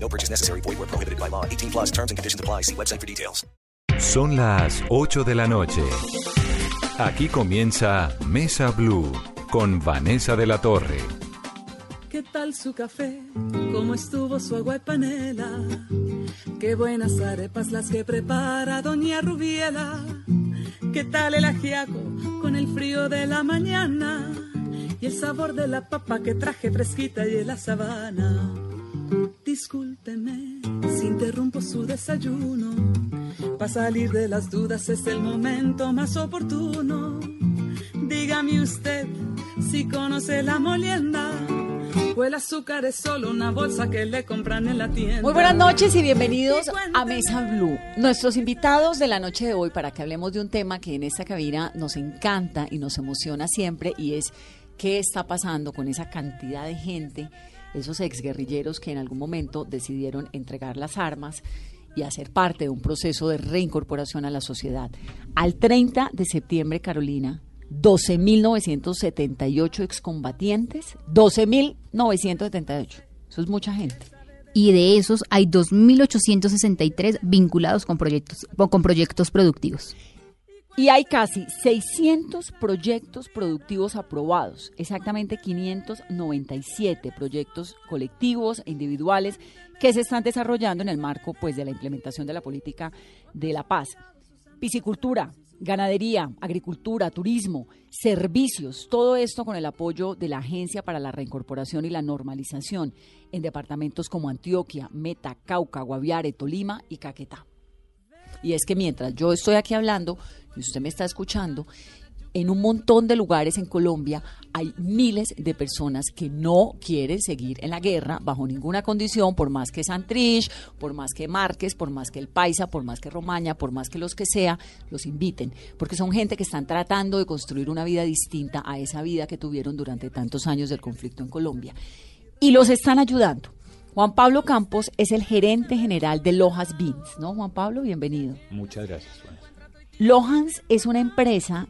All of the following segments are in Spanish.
No purchase necessary. Void where prohibited by law. 18 plus terms and conditions apply. See website for details. Son las 8 de la noche. Aquí comienza Mesa Blue con Vanessa de la Torre. ¿Qué tal su café? ¿Cómo estuvo su agua y panela? Qué buenas arepas las que prepara Doña Rubiela. ¿Qué tal el ajiaco con el frío de la mañana? Y el sabor de la papa que traje fresquita y en la sabana. Discúlpeme si interrumpo su desayuno. Para salir de las dudas es el momento más oportuno. Dígame usted si conoce la molienda. O el azúcar es solo una bolsa que le compran en la tienda. Muy buenas noches y bienvenidos a Mesa Blue. Nuestros invitados de la noche de hoy para que hablemos de un tema que en esta cabina nos encanta y nos emociona siempre y es qué está pasando con esa cantidad de gente, esos exguerrilleros que en algún momento decidieron entregar las armas y hacer parte de un proceso de reincorporación a la sociedad. Al 30 de septiembre, Carolina, 12.978 excombatientes, 12.978. Eso es mucha gente. y de esos hay 2.863 vinculados con proyectos, con proyectos productivos. Y hay casi 600 proyectos productivos aprobados, exactamente 597 proyectos colectivos e individuales que se están desarrollando en el marco pues de la implementación de la política de la paz. Piscicultura, ganadería, agricultura, turismo, servicios, todo esto con el apoyo de la Agencia para la Reincorporación y la Normalización en departamentos como Antioquia, Meta, Cauca, Guaviare, Tolima y Caquetá. Y es que mientras yo estoy aquí hablando y usted me está escuchando, en un montón de lugares en Colombia hay miles de personas que no quieren seguir en la guerra bajo ninguna condición, por más que Santrich, por más que Márquez, por más que el Paisa, por más que Romaña, por más que los que sea, los inviten, porque son gente que están tratando de construir una vida distinta a esa vida que tuvieron durante tantos años del conflicto en Colombia. Y los están ayudando. Juan Pablo Campos es el gerente general de Lojas Beans, ¿no? Juan Pablo, bienvenido. Muchas gracias. Lohans es una empresa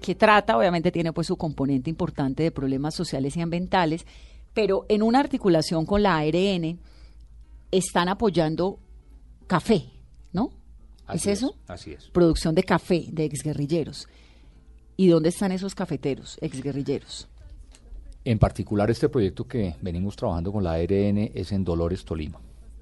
que trata, obviamente tiene pues su componente importante de problemas sociales y ambientales, pero en una articulación con la ARN están apoyando café, ¿no? Así ¿Es eso? Así es. Producción de café de exguerrilleros. ¿Y dónde están esos cafeteros, exguerrilleros? En particular, este proyecto que venimos trabajando con la ARN es en Dolores, Tolima.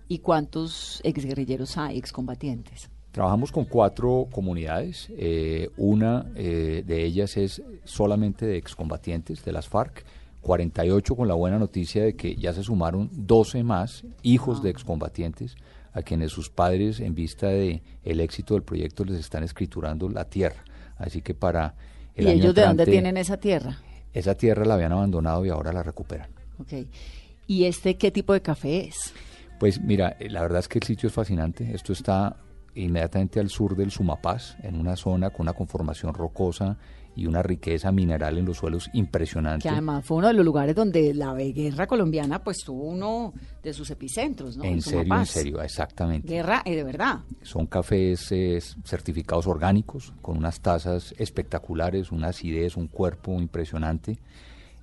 ¿Y cuántos exguerrilleros hay, excombatientes? Trabajamos con cuatro comunidades. eh, una eh, de ellas es solamente de excombatientes de las FARC. 48 con la buena noticia de que ya se sumaron 12 más hijos de excombatientes a quienes sus padres en vista de el éxito del proyecto les están escriturando la tierra. Así que para el ¿Y año ellos de dónde tienen esa tierra? Esa tierra la habían abandonado y ahora la recuperan. Ok. ¿Y este qué tipo de café es? Pues mira, eh, la verdad es que el sitio es fascinante. Esto está inmediatamente al sur del Sumapaz, en una zona con una conformación rocosa y una riqueza mineral en los suelos impresionante. Que además fue uno de los lugares donde la guerra colombiana pues tuvo uno de sus epicentros, ¿no? en serio, en serio, exactamente. Guerra eh, de verdad. Son cafés eh, certificados orgánicos, con unas tazas espectaculares, una acidez, un cuerpo impresionante,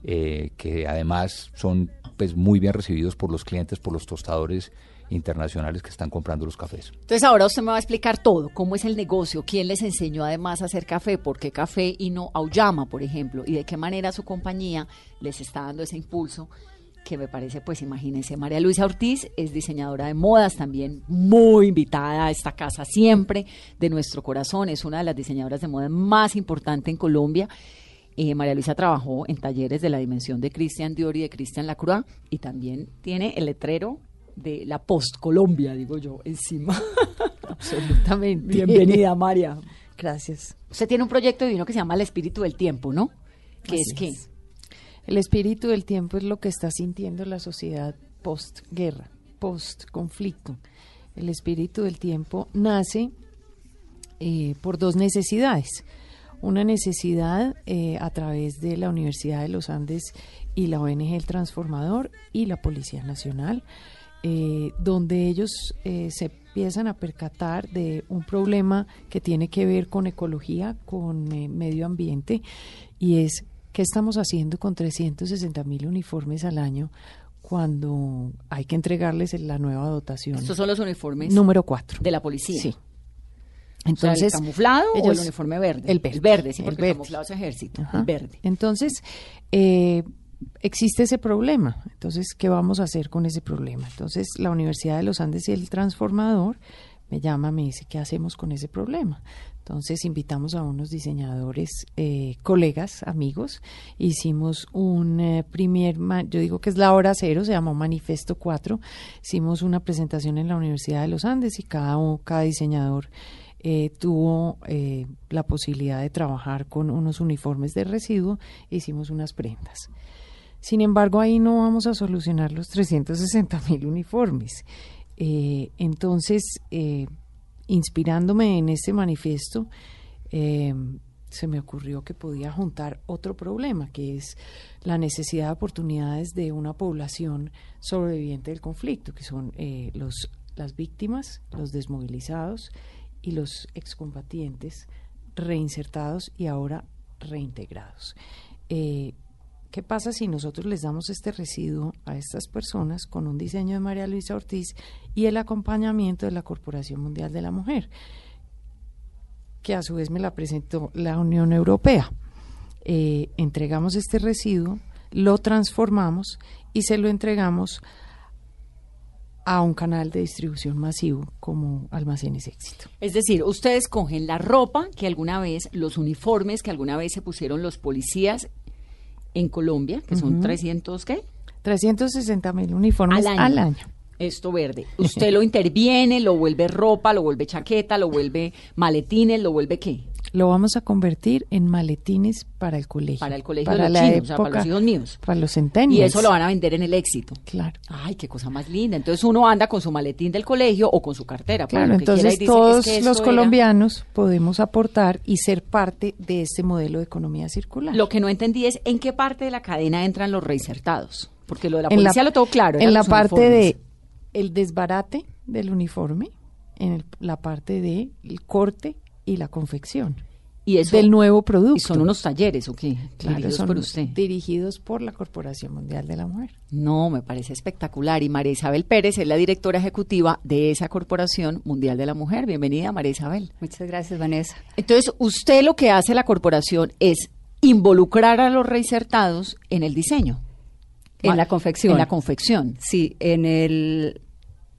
eh, que además son pues muy bien recibidos por los clientes, por los tostadores internacionales que están comprando los cafés. Entonces ahora usted me va a explicar todo, cómo es el negocio, quién les enseñó además a hacer café, por qué café y no Auyama, por ejemplo, y de qué manera su compañía les está dando ese impulso que me parece, pues imagínense, María Luisa Ortiz es diseñadora de modas también, muy invitada a esta casa siempre de nuestro corazón, es una de las diseñadoras de moda más importante en Colombia. Eh, María Luisa trabajó en talleres de la dimensión de Christian Dior y de Christian Lacroix y también tiene el letrero de la Post Colombia, digo yo, encima. Absolutamente. Bienvenida, María. Gracias. Usted tiene un proyecto divino que se llama El Espíritu del Tiempo, ¿no? ¿Qué es qué? El espíritu del tiempo es lo que está sintiendo la sociedad post-guerra, post-conflicto. El espíritu del tiempo nace eh, por dos necesidades. Una necesidad eh, a través de la Universidad de los Andes y la ONG El Transformador y la Policía Nacional, eh, donde ellos eh, se empiezan a percatar de un problema que tiene que ver con ecología, con eh, medio ambiente, y es qué estamos haciendo con 360 mil uniformes al año cuando hay que entregarles la nueva dotación. Estos son los uniformes Número 4. de la policía. Sí. Entonces, ¿el camuflado o el uniforme verde? el verde, El verde, sí, el porque verde. el camuflado es ejército. Ajá. El verde. Entonces, eh, existe ese problema. Entonces, ¿qué vamos a hacer con ese problema? Entonces, la Universidad de los Andes y el Transformador me llama, me dice, ¿qué hacemos con ese problema? Entonces, invitamos a unos diseñadores, eh, colegas, amigos. Hicimos un eh, primer, yo digo que es la hora cero, se llamó Manifesto 4. Hicimos una presentación en la Universidad de los Andes y cada, cada diseñador eh, tuvo eh, la posibilidad de trabajar con unos uniformes de residuo hicimos unas prendas. Sin embargo, ahí no vamos a solucionar los 360 mil uniformes. Eh, entonces, eh, inspirándome en este manifiesto, eh, se me ocurrió que podía juntar otro problema, que es la necesidad de oportunidades de una población sobreviviente del conflicto, que son los, las víctimas, los desmovilizados y los excombatientes reinsertados y ahora reintegrados. ¿Qué pasa si nosotros les damos este residuo a estas personas con un diseño de María Luisa Ortiz y el acompañamiento de la Corporación Mundial de la Mujer? que a su vez me la presentó la Unión Europea. Eh, entregamos este residuo, lo transformamos y se lo entregamos a un canal de distribución masivo como Almacenes Éxito. Es decir, ustedes cogen la ropa que alguna vez, los uniformes que alguna vez se pusieron los policías en Colombia, que son Ujú. 300, ¿qué? 360 mil uniformes Al año. Esto verde. Usted lo interviene, lo vuelve ropa, lo vuelve chaqueta, lo vuelve maletines, lo vuelve qué? Lo vamos a convertir en maletines para el colegio. Para el colegio para de los la chinos, o sea, para los época- hijos míos. Para los centennials. Y eso lo van a vender en el éxito. Claro. Ay, qué cosa más linda. Entonces uno anda con su maletín del colegio o con su cartera. pues, Claro, lo que quiera, entonces dice, todos "Es que los esto era". colombianos podemos aportar y ser parte de este modelo de economía circular. Lo que no entendí es en qué parte de la cadena entran los reinsertados. Porque lo de la policía lo tengo claro. En la parte uniformes. de el desbarate del uniforme, en el- la parte de el corte y la confección y eso, del nuevo producto. ¿Y son unos talleres o qué? Claro, Dirigidos son por usted. dirigidos por la Corporación Mundial de la Mujer. No, me parece espectacular. Y María Isabel Pérez es la directora ejecutiva de esa Corporación Mundial de la Mujer. Bienvenida, María Isabel. Muchas gracias, Vanessa. Entonces, usted lo que hace la corporación es involucrar a los reinsertados en el diseño. En la confección. En la confección. Sí, en el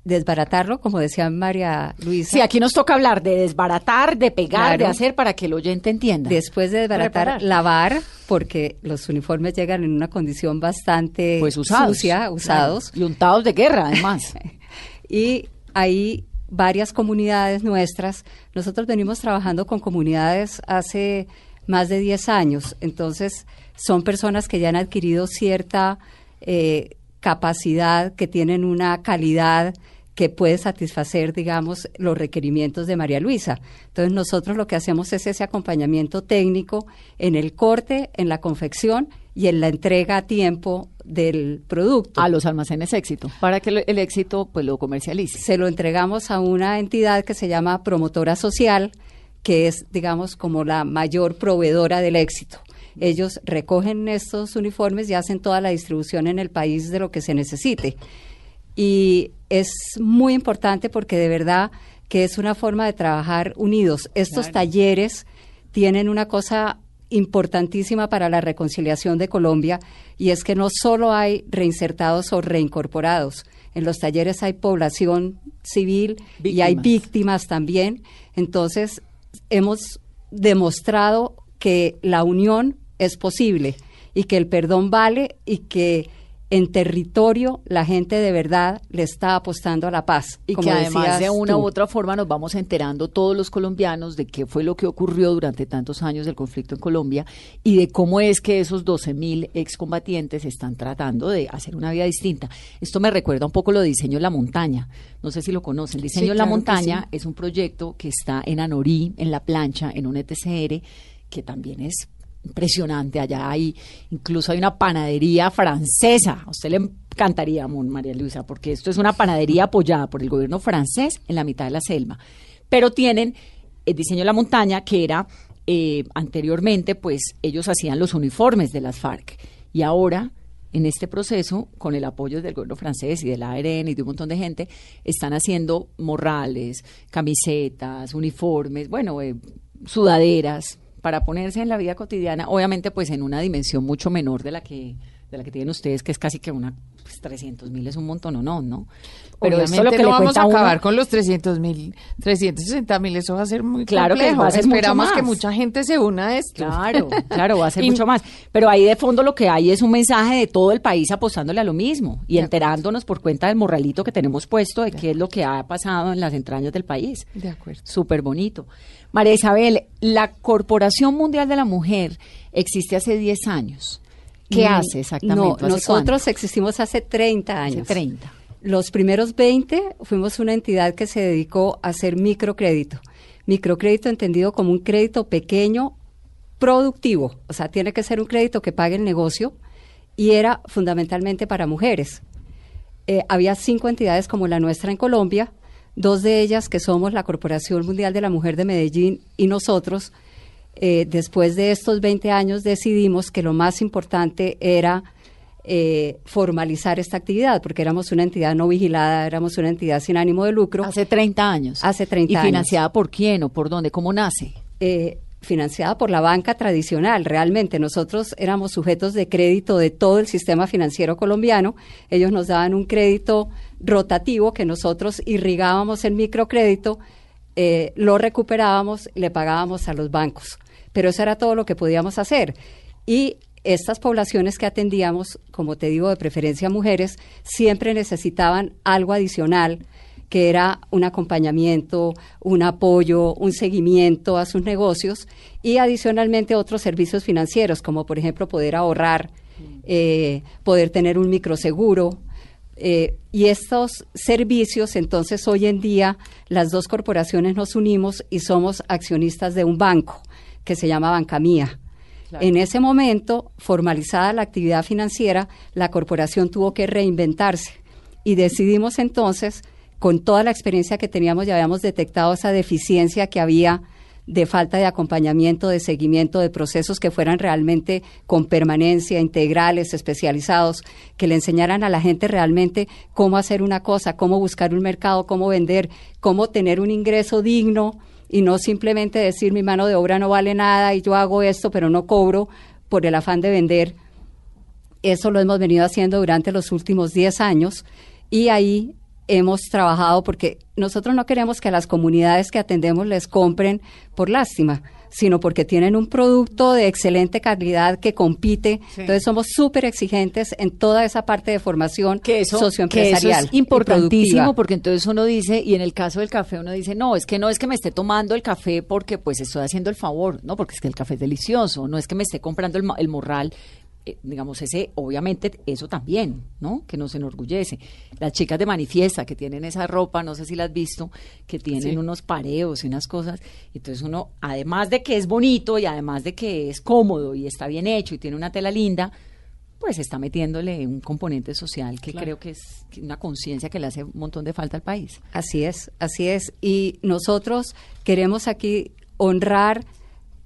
desbaratarlo, como decía María Luisa. Sí, aquí nos toca hablar de desbaratar, de pegar, de hacer para que el oyente entienda. Después de desbaratar, lavar, porque los uniformes llegan en una condición bastante pues usados. sucia, usados. Claro. Y untados de guerra, además. y hay varias comunidades nuestras. Nosotros venimos trabajando con comunidades hace más de 10 años, entonces son personas que ya han adquirido cierta eh, capacidad, que tienen una calidad que puede satisfacer, digamos, los requerimientos de María Luisa. Entonces nosotros lo que hacemos es ese acompañamiento técnico en el corte, en la confección y en la entrega a tiempo del producto. A los almacenes éxito, para que el éxito pues lo comercialice. Se lo entregamos a una entidad que se llama promotora social, que es, digamos, como la mayor proveedora del éxito. Ellos recogen estos uniformes y hacen toda la distribución en el país de lo que se necesite. Y es muy importante porque de verdad que es una forma de trabajar unidos. Estos Claro. talleres tienen una cosa importantísima para la reconciliación de Colombia y es que no solo hay reinsertados o reincorporados, en los talleres hay población civil y hay víctimas también. Entonces, hemos demostrado que la unión es posible y que el perdón vale y que en territorio la gente de verdad le está apostando a la paz. Y como que además de una tú. u otra forma nos vamos enterando todos los colombianos de qué fue lo que ocurrió durante tantos años del conflicto en Colombia y de cómo es que esos 12 mil excombatientes están tratando de hacer una vida distinta. Esto me recuerda un poco lo de Diseño en la Montaña. No sé si lo conocen. Diseño Sí, en la claro Montaña sí. es un proyecto que está en Anorí, en La Plancha, en un ETCR, que también es impresionante. Allá hay, incluso hay una panadería francesa. A usted le encantaría, María Luisa, porque esto es una panadería apoyada por el gobierno francés en la mitad de la selva. Pero tienen el diseño de la montaña, que era eh, anteriormente, pues ellos hacían los uniformes de las FARC. Y ahora, en este proceso, con el apoyo del gobierno francés y del ARN y de un montón de gente, están haciendo morrales, camisetas, uniformes, bueno, eh, sudaderas, para ponerse en la vida cotidiana, obviamente pues en una dimensión mucho menor de la que de la que tienen ustedes, que es casi que una, 300 mil es un montón o no, ¿no? Pero esto es lo que no le vamos a uno- acabar con los 300 mil, 360 mil, eso va a ser muy Claro que complejo. va a ser mucho Esperamos que más. mucha gente se una a esto. Claro, claro, va a ser Y- mucho más. Pero ahí de fondo lo que hay es un mensaje de todo el país apostándole a lo mismo y enterándonos por cuenta del morralito que tenemos puesto de qué es lo que ha pasado en las entrañas del país. De acuerdo. Súper bonito. María Isabel, la Corporación Mundial de la Mujer existe hace 10 años. ¿Qué hace exactamente? No, ¿Hace nosotros existimos hace 30 Hace años. 30. Los primeros 20 fuimos una entidad que se dedicó a hacer microcrédito. Microcrédito entendido como un crédito pequeño productivo, o sea, tiene que ser un crédito que pague el negocio y era fundamentalmente para mujeres. Eh, había cinco entidades como la nuestra en Colombia, dos de ellas que somos la Corporación Mundial de la Mujer de Medellín y nosotros, eh, después de estos 20 años decidimos que lo más importante era eh, formalizar esta actividad, porque éramos una entidad no vigilada, éramos una entidad sin ánimo de lucro. Hace 30 años. Hace 30 ¿Y años. financiada por quién o por dónde? ¿Cómo nace? eh, financiada por la banca tradicional. Realmente nosotros éramos sujetos de crédito de todo el sistema financiero colombiano. Ellos nos daban un crédito rotativo que nosotros irrigábamos en microcrédito, eh, lo recuperábamos, le pagábamos a los bancos. Pero eso era todo lo que podíamos hacer. Y estas poblaciones que atendíamos, como te digo, de preferencia mujeres, siempre necesitaban algo adicional que era un acompañamiento, un apoyo, un seguimiento a sus negocios y adicionalmente otros servicios financieros, como por ejemplo poder ahorrar, eh, poder tener un microseguro. eh, y estos servicios, entonces hoy en día las dos corporaciones nos unimos y somos accionistas de un banco que se llama Banca Mía. En ese momento, formalizada la actividad financiera, la corporación tuvo que reinventarse y decidimos entonces, con toda la experiencia que teníamos, ya habíamos detectado esa deficiencia que había de falta de acompañamiento, de seguimiento de procesos que fueran realmente con permanencia, integrales, especializados, que le enseñaran a la gente realmente cómo hacer una cosa, cómo buscar un mercado, cómo vender, cómo tener un ingreso digno y no simplemente decir mi mano de obra no vale nada y yo hago esto pero no cobro por el afán de vender. Eso lo hemos venido haciendo durante los últimos 10 años y ahí hemos trabajado porque nosotros no queremos que las comunidades que atendemos les compren por lástima, sino porque tienen un producto de excelente calidad que compite. Entonces somos súper exigentes en toda esa parte de formación que eso, que eso socioempresarial. es importantísimo porque entonces uno dice, y en el caso del café uno dice, no, es que no es que me esté tomando el café porque pues estoy haciendo el favor, no, porque es que el café es delicioso, no es que me esté comprando el, el morral, eh, digamos, ese, obviamente, eso también, ¿no? Que nos enorgullece. Las chicas de manifiesta que tienen esa ropa, no sé si la has visto, que tienen Sí. unos pareos y unas cosas. Entonces uno, además de que es bonito y además de que es cómodo y está bien hecho y tiene una tela linda, pues está metiéndole un componente social que Claro. creo que es una conciencia que le hace un montón de falta al país. Así es, así es. Y nosotros queremos aquí honrar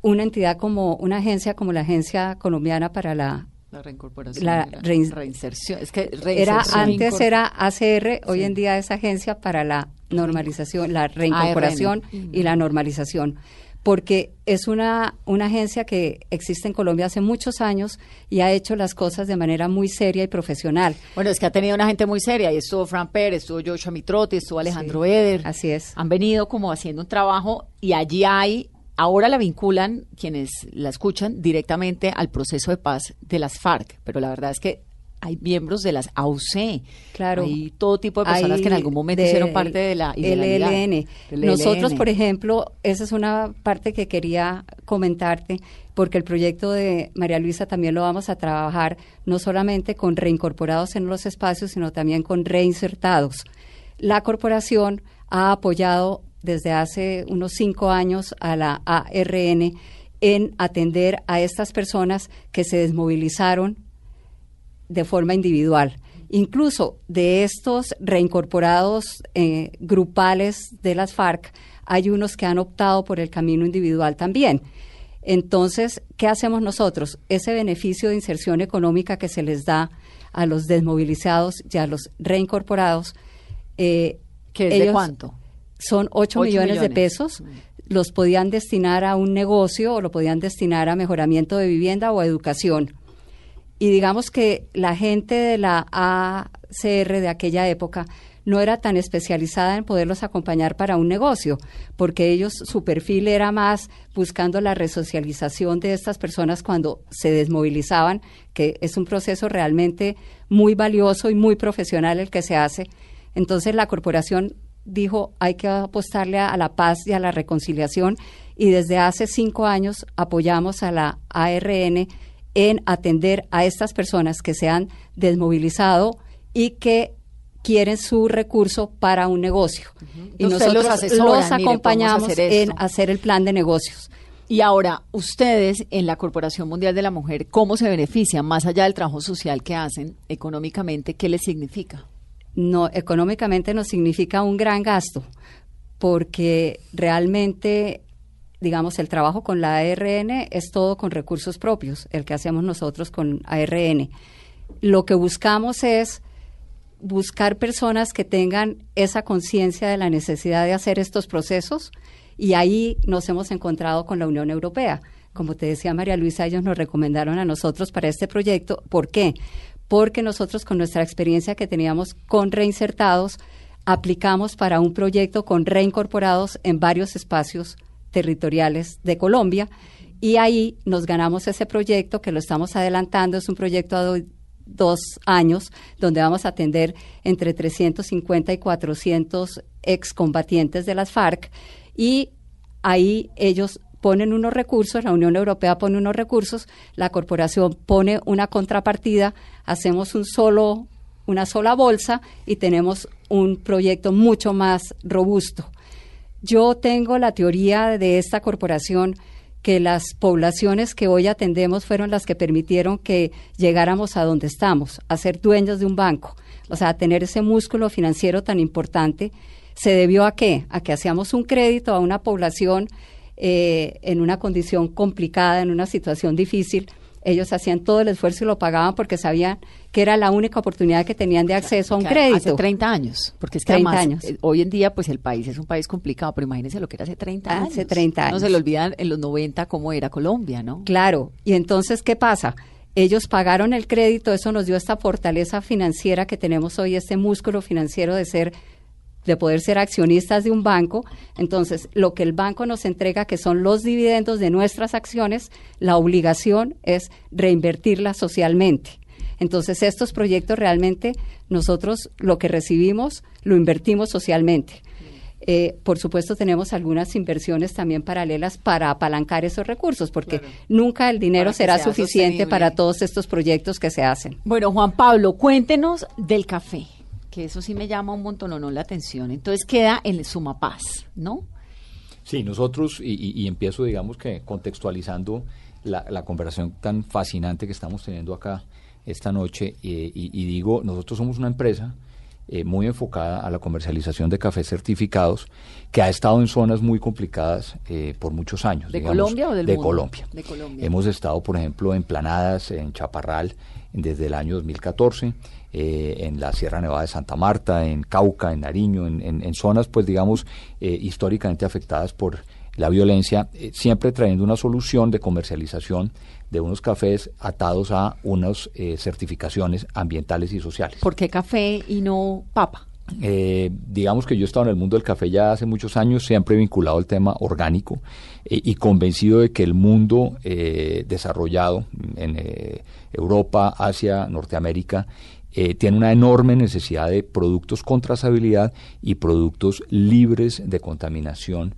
una entidad como una agencia como la Agencia Colombiana para la La reincorporación, La rein- reinserción. Es que era reinserción. antes era ACR, hoy Sí. en día es Agencia para la Normalización, la Reincorporación ARN. y la Normalización, porque es una una agencia que existe en Colombia hace muchos años y ha hecho las cosas de manera muy seria y profesional. Bueno, es que ha tenido una gente muy seria. Y estuvo Fran Pérez, estuvo Joshua Mitrotti, estuvo Alejandro Eder. Así es. Han venido como haciendo un trabajo y allí hay, ahora la vinculan quienes la escuchan directamente al proceso de paz de las FARC. Pero la verdad es que hay miembros de las AUC, Claro. hay todo tipo de personas Hay que en algún momento de- hicieron parte de la. LLN. Nosotros, por ejemplo, esa es una parte que quería comentarte, porque el proyecto de María Luisa también lo vamos a trabajar no solamente con reincorporados en los espacios, sino también con reinsertados. La corporación ha apoyado desde hace unos cinco años a la ARN en atender a estas personas que se desmovilizaron de forma individual. Incluso de estos reincorporados eh, grupales de las FARC, hay unos que han optado por el camino individual también. Entonces, ¿qué hacemos nosotros? Ese beneficio de inserción económica que se les da a los desmovilizados y a los reincorporados, eh, ¿Que es de cuánto? Son 8 Ocho millones, de pesos. Los podían destinar a un negocio o lo podían destinar a mejoramiento de vivienda o a educación. Y digamos que la gente de la ACR de aquella época no era tan especializada en poderlos acompañar para un negocio, porque ellos, su perfil era más buscando la resocialización de estas personas cuando se desmovilizaban, que es un proceso realmente muy valioso y muy profesional el que se hace. Entonces la corporación dijo hay que apostarle a, a la paz y a la reconciliación y desde hace cinco años apoyamos a la ARN en atender a estas personas que se han desmovilizado y que quieren su recurso para un negocio. Y nosotros los mire, acompañamos hacer en hacer el plan de negocios. Y ahora, ustedes en la Corporación Mundial de la Mujer, ¿cómo se benefician más allá del trabajo social que hacen económicamente? ¿Qué les significa? No económicamente nos significa un gran gasto porque realmente digamos el trabajo con la ARN es todo con recursos propios el que hacemos nosotros con ARN lo que buscamos es buscar personas que tengan esa conciencia de la necesidad de hacer estos procesos y ahí nos hemos encontrado con la Unión Europea. Como te decía María Luisa, ellos nos recomendaron a nosotros para este proyecto. ¿Por qué? Porque nosotros con nuestra experiencia que teníamos con reinsertados, aplicamos para un proyecto con reincorporados en varios espacios territoriales de Colombia y ahí nos ganamos ese proyecto que lo estamos adelantando. Es un proyecto a do- dos años donde vamos a atender entre 350 y 400 excombatientes de las FARC y ahí ellos ponen unos recursos, la Unión Europea pone unos recursos, la corporación pone una contrapartida, hacemos un solo una sola bolsa y tenemos un proyecto mucho más robusto. Yo tengo la teoría de esta corporación que las poblaciones que hoy atendemos fueron las que permitieron que llegáramos a donde estamos, a ser dueños de un banco, o sea, a tener ese músculo financiero tan importante. ¿Se debió a qué? A que hacíamos un crédito a una población eh, en una condición complicada, en una situación difícil. Ellos hacían todo el esfuerzo y lo pagaban porque sabían que era la única oportunidad que tenían de acceso a un crédito. Hace 30 años, porque es que 30 además, años. eh, hoy en día pues el país es un país complicado, pero imagínense lo que era hace 30 años. Hace 30 No se años. le olvidan en los 90 cómo era Colombia, ¿no? Claro, y entonces, ¿qué pasa? Ellos pagaron el crédito, eso nos dio esta fortaleza financiera que tenemos hoy, este músculo financiero de ser de poder ser accionistas de un banco. Entonces, lo que el banco nos entrega, que son los dividendos de nuestras acciones, la obligación es reinvertirlas socialmente. Entonces, estos proyectos realmente nosotros lo que recibimos lo invertimos socialmente. Eh, por supuesto, tenemos algunas inversiones también paralelas para apalancar esos recursos, porque nunca el dinero será suficiente sostenible. para todos estos proyectos que se hacen. Bueno, Juan Pablo, cuéntenos del café, que eso sí me llama un montón o no la atención. Entonces queda en Sumapaz, ¿no? Sí, nosotros, y, y- empiezo, digamos que contextualizando la, la conversación tan fascinante que estamos teniendo acá esta noche, eh, y digo, nosotros somos una empresa eh, muy enfocada a la comercialización de cafés certificados, que ha estado en zonas muy complicadas eh, por muchos años. ¿De digamos, Colombia o del De mundo? Colombia. De Colombia. Hemos estado, por ejemplo, en Planadas, en Chaparral, desde el año 2014, eh, en la Sierra Nevada de Santa Marta, en Cauca, en Nariño, en, en- en zonas, pues digamos, eh, históricamente afectadas por la violencia, eh, siempre trayendo una solución de comercialización de unos cafés atados a unas eh, certificaciones ambientales y sociales. ¿Por qué café y no papa? eh, digamos que yo he estado en el mundo del café ya hace muchos años, siempre vinculado el tema orgánico eh, y convencido de que el mundo eh, desarrollado en eh, Europa, Asia, Norteamérica, eh, tiene una enorme necesidad de productos con trazabilidad y productos libres de contaminación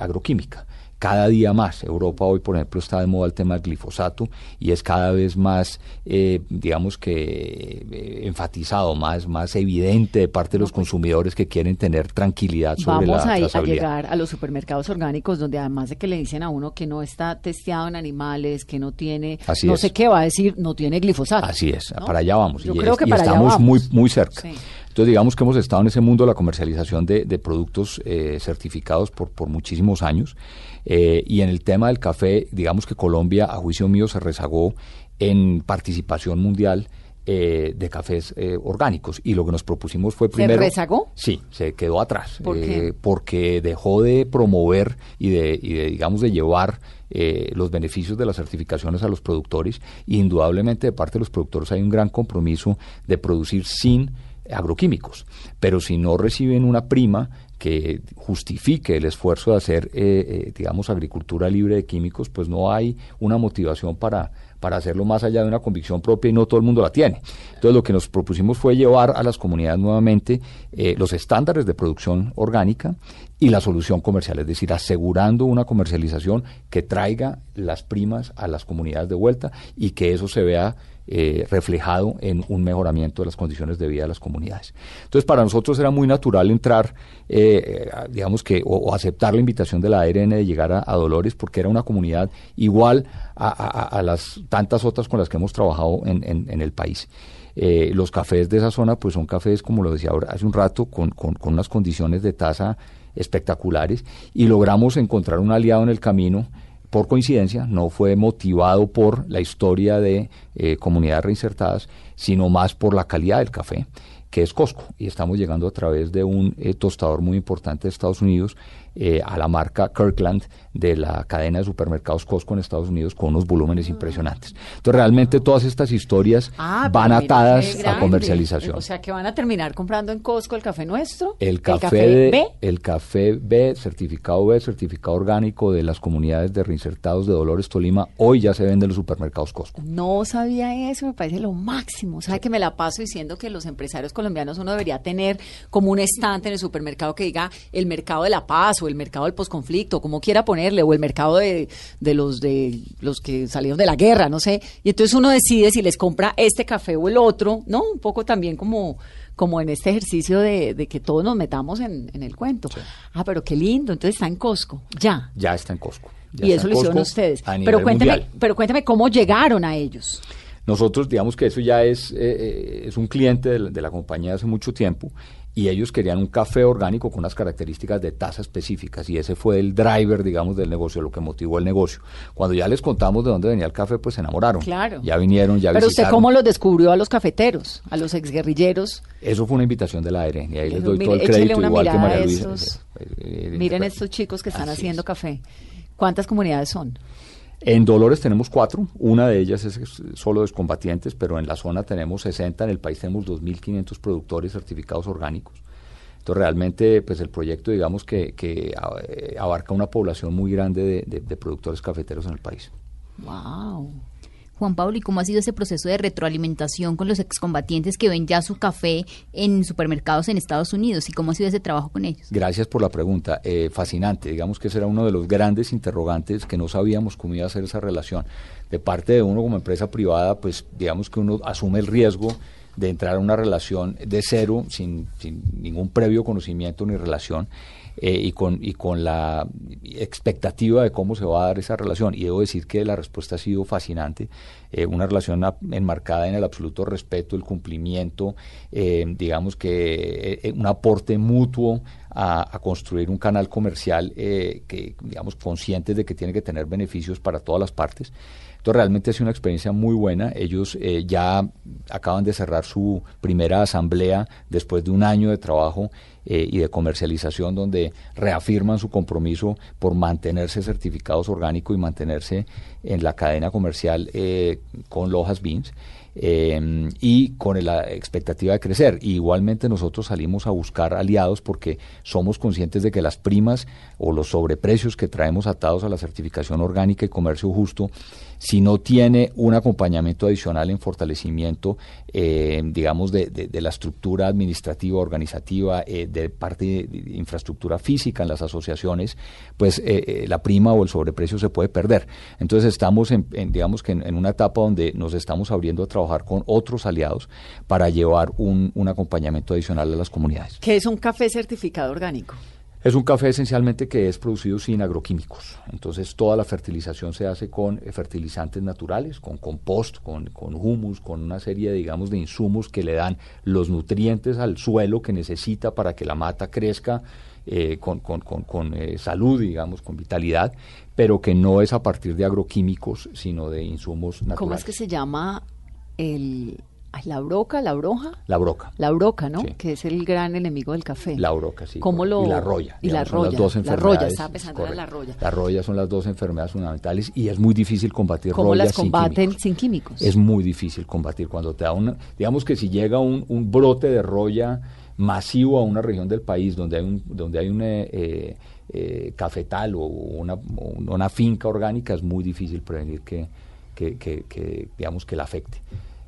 agroquímica cada día más. Europa hoy, por ejemplo, está de moda el tema del glifosato y es cada vez más, eh, digamos que, eh, enfatizado, más, más evidente de parte de los consumidores que quieren tener tranquilidad sobre Vamos la a, ir- a llegar a los supermercados orgánicos donde además de que le dicen a uno que no está testeado en animales, que no tiene, Así no es. sé qué va a decir, no tiene glifosato. Así es, ¿no? para allá vamos. Yo y creo es- que y para allá estamos vamos. muy, muy cerca. Sí. Entonces, digamos que hemos estado en ese mundo de la comercialización de, de productos eh, certificados por, por muchísimos años. Eh, y en el tema del café, digamos que Colombia, a juicio mío, se rezagó en participación mundial eh, de cafés eh, orgánicos. Y lo que nos propusimos fue ¿Se primero... rezagó? Sí, se quedó atrás. ¿Por qué? eh, porque dejó de promover y de, y de, digamos, de llevar los beneficios de las certificaciones a los productores. Indudablemente, de parte de los productores hay un gran compromiso de producir sin agroquímicos. Pero si no reciben una prima que justifique el esfuerzo de hacer, eh, eh, digamos, agricultura libre de químicos, pues no hay una motivación para, para hacerlo más allá de una convicción propia y no todo el mundo la tiene. Entonces lo que nos propusimos fue llevar a las comunidades nuevamente eh, los estándares de producción orgánica y la solución comercial, es decir, asegurando una comercialización que traiga las primas a las comunidades de vuelta y que eso se vea eh, reflejado en un mejoramiento de las condiciones de vida de las comunidades. Entonces, para nosotros era muy natural entrar, eh, a- digamos que, o, aceptar la invitación de la ARN de llegar a, Dolores, porque era una comunidad igual a, las tantas otras con las que hemos trabajado en, el país. Eh, los cafés de esa zona, pues son cafés, como lo decía ahora hace un rato, con, con- con unas condiciones de tasa espectaculares y logramos encontrar un aliado en el camino por coincidencia, no fue motivado por la historia de eh, comunidades reinsertadas, sino más por la calidad del café, que es Costco. Y estamos llegando a través de un eh, tostador muy importante de Estados Unidos eh, a la marca Kirkland de la cadena de supermercados Costco en Estados Unidos con unos volúmenes impresionantes. Entonces, realmente todas estas historias Ah, van atadas a comercialización. O sea, que van a terminar comprando en Costco el café nuestro. El café, de- B. el café B, certificado B, certificado orgánico de las comunidades de reinsertados de Dolores Tolima, hoy ya se vende en los supermercados Costco. No sabía eso, me parece lo máximo. ¿Sabe que me la paso diciendo que los empresarios colombianos uno debería tener como un estante en el supermercado que diga el mercado de la paz o el mercado del posconflicto, como quiera ponerle, o el mercado de, de los de los que salieron de la guerra, no sé. Y entonces uno decide si les compra este café o el otro, ¿no? Un poco también como como en este ejercicio de, de que todos nos metamos en, en el cuento. Ah, pero qué lindo, entonces está en Costco, ya. Ya está en Costco. Ya Y eso lo hicieron ustedes. Pero cuénteme, mundial. pero cuénteme cómo llegaron a ellos. Nosotros, digamos que eso ya es, eh, eh, es un cliente de la, de la compañía hace mucho tiempo y ellos querían un café orgánico con unas características de tasa específicas y ese fue el driver, digamos, del negocio, lo que motivó el negocio. Cuando ya les contamos de dónde venía el café, pues se enamoraron. Claro. Ya vinieron, ya Pero usted cómo los descubrió a los cafeteros, a los exguerrilleros. Eso fue una invitación de la ARN y ahí les doy mire, todo el crédito, una igual que María Luisa. esos- Eh, eh, Miren eh, estos chicos que están haciendo es. café. ¿Cuántas comunidades son? En Dolores tenemos cuatro, una de ellas es solo de excombatientes, pero en la zona tenemos 60, en el país tenemos 2.500 productores certificados orgánicos. Entonces realmente pues el proyecto digamos que, que a- eh, abarca una población muy grande de, de- de productores cafeteros en el país. Wow. Juan Pablo, ¿y cómo ha sido ese proceso de retroalimentación con los excombatientes que ven ya su café en supermercados en Estados Unidos? ¿Y cómo ha sido ese trabajo con ellos? Gracias por la pregunta, eh, fascinante. Digamos que ese era uno de los grandes interrogantes que no sabíamos cómo iba a ser esa relación. De parte de uno como empresa privada, pues digamos que uno asume el riesgo de entrar a una relación de cero, sin, sin ningún previo conocimiento ni relación, eh, y, con, y con la expectativa de cómo se va a dar esa relación. Y debo decir que la respuesta ha sido fascinante, eh, una relación enmarcada en el absoluto respeto, el cumplimiento, eh, digamos que eh, un aporte mutuo a, construir un canal comercial que, digamos, conscientes de que tiene que tener beneficios para todas las partes. Entonces realmente ha sido una experiencia muy buena. Ellos ya acaban de cerrar su primera asamblea después de un año de trabajo y de comercialización donde reafirman su compromiso por mantenerse certificados orgánicos y mantenerse en la cadena comercial eh, con Lojas Beans. eh, y con la expectativa de crecer. Igualmente nosotros salimos a buscar aliados porque somos conscientes de que las primas o los sobreprecios que traemos atados a la certificación orgánica y comercio justo si no tiene un acompañamiento adicional en fortalecimiento, eh, digamos, de, de, la estructura administrativa, organizativa, eh, de parte de, infraestructura física en las asociaciones, pues eh, la prima o el sobreprecio se puede perder. Entonces estamos, en, digamos que en, una etapa donde nos estamos abriendo a trabajar con otros aliados para llevar un, un acompañamiento adicional a las comunidades. ¿Qué es un café certificado orgánico? Es un café esencialmente que es producido sin agroquímicos. Entonces toda la fertilización se hace con eh, fertilizantes naturales, con compost, con, con humus, con una serie, digamos, de insumos que le dan los nutrientes al suelo que necesita para que la mata crezca eh, con, con, con, eh, salud, digamos, con vitalidad, pero que no es a partir de agroquímicos, sino de insumos naturales. ¿Cómo es que se llama el, la broca, la broja. La broca. La broca, ¿no? Que es el gran enemigo del café. La broca, sí. ¿Cómo lo... Y la roya. Y la roya. Las dos enfermedades. La roya, estaba pensando en la roya. La roya son las dos enfermedades fundamentales y es muy difícil combatir ¿Cómo las combaten sin, sin químicos? Es muy difícil combatir cuando te da una... Digamos que si llega un, un brote de roya masivo a una región del país donde hay un, donde hay un eh, eh, cafetal o una, una finca orgánica, es muy difícil prevenir que, que, que, que digamos, que la afecte.